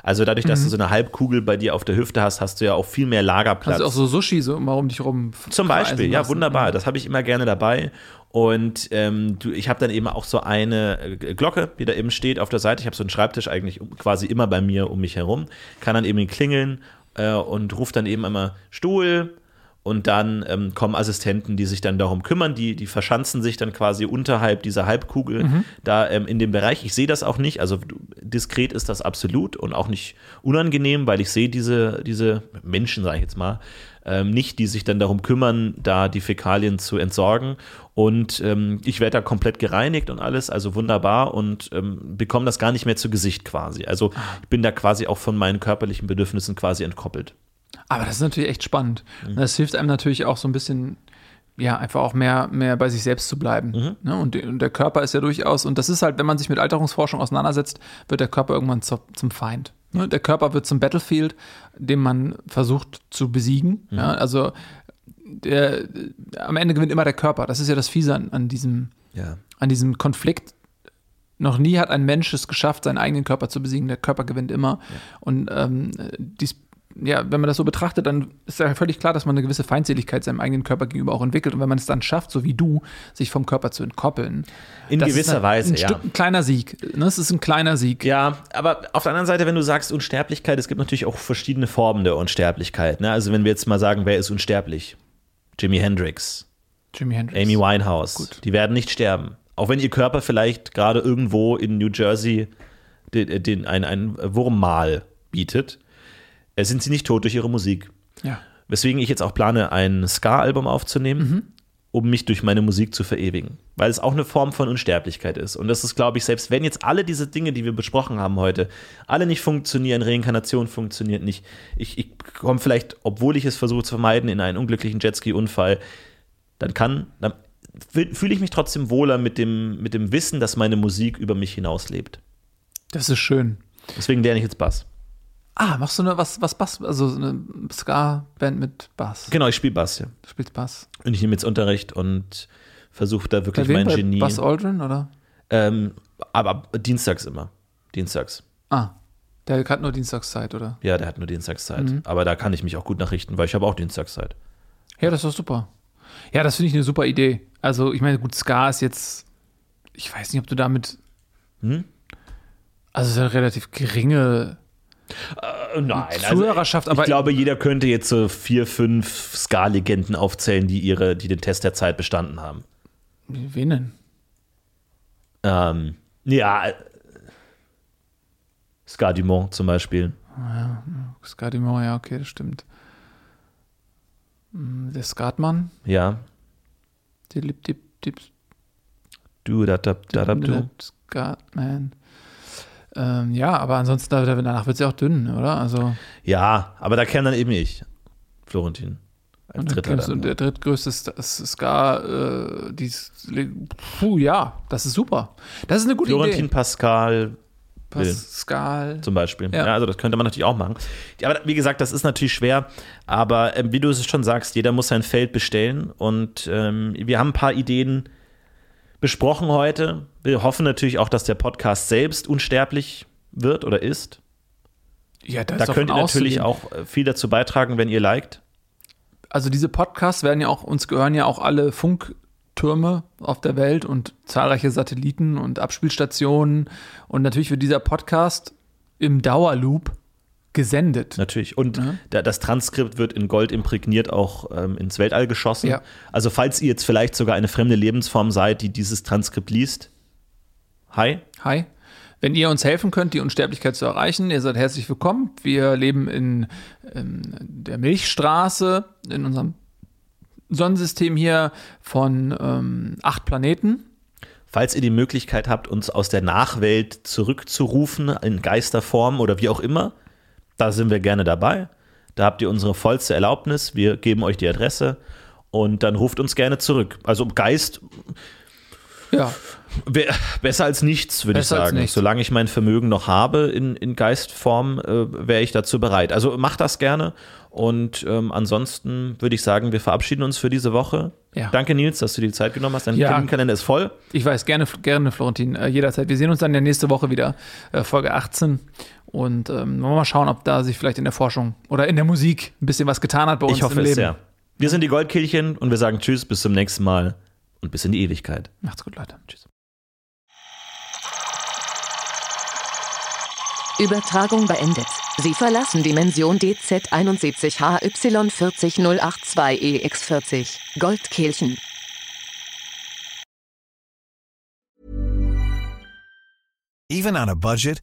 Also dadurch, dass mhm. du so eine Halbkugel bei dir auf der Hüfte hast, hast du ja auch viel mehr Lagerplatz. Also auch so Sushi so immer um dich rum. Zum Beispiel, ja, wunderbar. Das habe ich immer gerne dabei. Und ähm, du, ich habe dann eben auch so eine äh, Glocke, die da eben steht auf der Seite. Ich habe so einen Schreibtisch eigentlich quasi immer bei mir um mich herum. Kann dann eben klingeln äh, und ruft dann eben immer Stuhl, und dann ähm, kommen Assistenten, die sich dann darum kümmern, die, die verschanzen sich dann quasi unterhalb dieser Halbkugel mhm. da ähm, in dem Bereich. Ich sehe das auch nicht, also diskret ist das absolut und auch nicht unangenehm, weil ich sehe diese, diese Menschen, sage ich jetzt mal, ähm, nicht, die sich dann darum kümmern, da die Fäkalien zu entsorgen. Und ähm, ich werde da komplett gereinigt und alles, also wunderbar und ähm, bekomme das gar nicht mehr zu Gesicht quasi. Also ah. ich bin da quasi auch von meinen körperlichen Bedürfnissen quasi entkoppelt. Aber das ist natürlich echt spannend. Mhm. Das hilft einem natürlich auch so ein bisschen, ja, einfach auch mehr, mehr bei sich selbst zu bleiben. Mhm. Ne? Und, und, der Körper ist ja durchaus, und das ist halt, wenn man sich mit Alterungsforschung auseinandersetzt, wird der Körper irgendwann zu, zum Feind. Ne? Der Körper wird zum Battlefield, den man versucht zu besiegen. Mhm. Ja? Also der, am Ende gewinnt immer der Körper. Das ist ja das Fiese an, an diesem, ja. an diesem Konflikt. Noch nie hat ein Mensch es geschafft, seinen eigenen Körper zu besiegen. Der Körper gewinnt immer. Ja. Und ähm, dies ja, wenn man das so betrachtet, dann ist ja völlig klar, dass man eine gewisse Feindseligkeit seinem eigenen Körper gegenüber auch entwickelt. Und wenn man es dann schafft, so wie du, sich vom Körper zu entkoppeln. In gewisser ein, Weise, ein ja. Stück, ein kleiner Sieg. Ne? Es ist ein kleiner Sieg. Ja, aber auf der anderen Seite, wenn du sagst Unsterblichkeit, es gibt natürlich auch verschiedene Formen der Unsterblichkeit. Ne? Also wenn wir jetzt mal sagen, wer ist unsterblich? Jimi Hendrix. Jimi Hendrix. Amy Winehouse. Gut. Die werden nicht sterben. Auch wenn ihr Körper vielleicht gerade irgendwo in New Jersey den, den, ein, ein Wurmmal bietet sind sie nicht tot durch ihre Musik. Ja. Weswegen ich jetzt auch plane, ein Ska-Album aufzunehmen, mhm. um mich durch meine Musik zu verewigen. Weil es auch eine Form von Unsterblichkeit ist. Und das ist, glaube ich, selbst wenn jetzt alle diese Dinge, die wir besprochen haben heute, alle nicht funktionieren, Reinkarnation funktioniert nicht. Ich, ich komme vielleicht, obwohl ich es versuche zu vermeiden, in einen unglücklichen Jetski-Unfall, dann kann, dann fühle ich mich trotzdem wohler mit dem, mit dem Wissen, dass meine Musik über mich hinauslebt. Das ist schön. Deswegen lerne ich jetzt Bass. Ah, machst du eine, was, was Bass, also eine Ska-Band mit Bass? Genau, ich spiele Bass, ja. Du spielst Bass. Und ich nehme jetzt Unterricht und versuche da wirklich mein Genie. Bass Aldrin, oder? Ähm, aber dienstags immer. Dienstags. Ah, der hat nur Dienstagszeit, oder? Ja, der hat nur Dienstagszeit. Mhm. Aber da kann ich mich auch gut nachrichten, weil ich habe auch Dienstagszeit. Ja, das ist doch super. Ja, das finde ich eine super Idee. Also, ich meine, gut, Ska ist jetzt, ich weiß nicht, ob du damit. Hm? Also, es ist eine relativ geringe äh, nein, also Zuhörerschaft, also ich glaube, jeder könnte jetzt so vier, fünf Ska-Legenden aufzählen, die ihre, die den Test der Zeit bestanden haben. Wen denn? Ähm, ja, Ska Dumont zum Beispiel. Ja, Ska Dumont, ja, okay, das stimmt. Hm, der Skatmann? Ja. Die Lip, Dip, Dip. Du, da, da, da, da, du. Skatman. Ähm, ja, aber ansonsten danach wird sie auch dünn, oder? Also ja, aber da käme dann eben ich, Florentin. Als und, Dritter dann, und der drittgrößte Ska, äh, die, puh, ja, das ist super. Das ist eine gute Florentin Idee. Pascal. Pascal. Zum Beispiel. Ja. ja. also das könnte man natürlich auch machen. Aber wie gesagt, das ist natürlich schwer. Aber äh, wie du es schon sagst, jeder muss sein Feld bestellen. Und ähm, wir haben ein paar Ideen, besprochen heute. Wir hoffen natürlich auch, dass der Podcast selbst unsterblich wird oder ist. Ja, da könnt ihr natürlich auch äh, viel dazu beitragen, wenn ihr liked. Also diese Podcasts werden ja auch, uns gehören ja auch alle Funktürme auf der Welt und zahlreiche Satelliten und Abspielstationen. Und natürlich wird dieser Podcast im Dauerloop gesendet. Natürlich. Und mhm. das Transkript wird in Gold imprägniert auch ähm, ins Weltall geschossen. Ja. Also falls ihr jetzt vielleicht sogar eine fremde Lebensform seid, die dieses Transkript liest, hi. Hi. Wenn ihr uns helfen könnt, die Unsterblichkeit zu erreichen, ihr seid herzlich willkommen. Wir leben in, in der Milchstraße, in unserem Sonnensystem hier von ähm, acht Planeten. Falls ihr die Möglichkeit habt, uns aus der Nachwelt zurückzurufen, in Geisterform oder wie auch immer, da sind wir gerne dabei. Da habt ihr unsere vollste Erlaubnis. Wir geben euch die Adresse und dann ruft uns gerne zurück. Also Geist. Ja. Besser als nichts, würde ich sagen. Solange ich mein Vermögen noch habe in, in Geistform, äh, wäre ich dazu bereit. Also macht das gerne. Und ähm, ansonsten würde ich sagen, wir verabschieden uns für diese Woche. Ja. Danke, Nils, dass du dir die Zeit genommen hast. Dein ja. Kalender ist voll. Ich weiß, gerne, gerne, Florentin, äh, jederzeit. Wir sehen uns dann ja nächste Woche wieder, äh, Folge 18. Und ähm, mal schauen, ob da sich vielleicht in der Forschung oder in der Musik ein bisschen was getan hat bei uns ich hoffe im Leben. Es sehr. Wir sind die Goldkehlchen und wir sagen Tschüss, bis zum nächsten Mal und bis in die Ewigkeit. Macht's gut, Leute. Tschüss. Übertragung beendet. Sie verlassen Dimension DZ71HY40082EX40. Goldkehlchen. Even on a budget,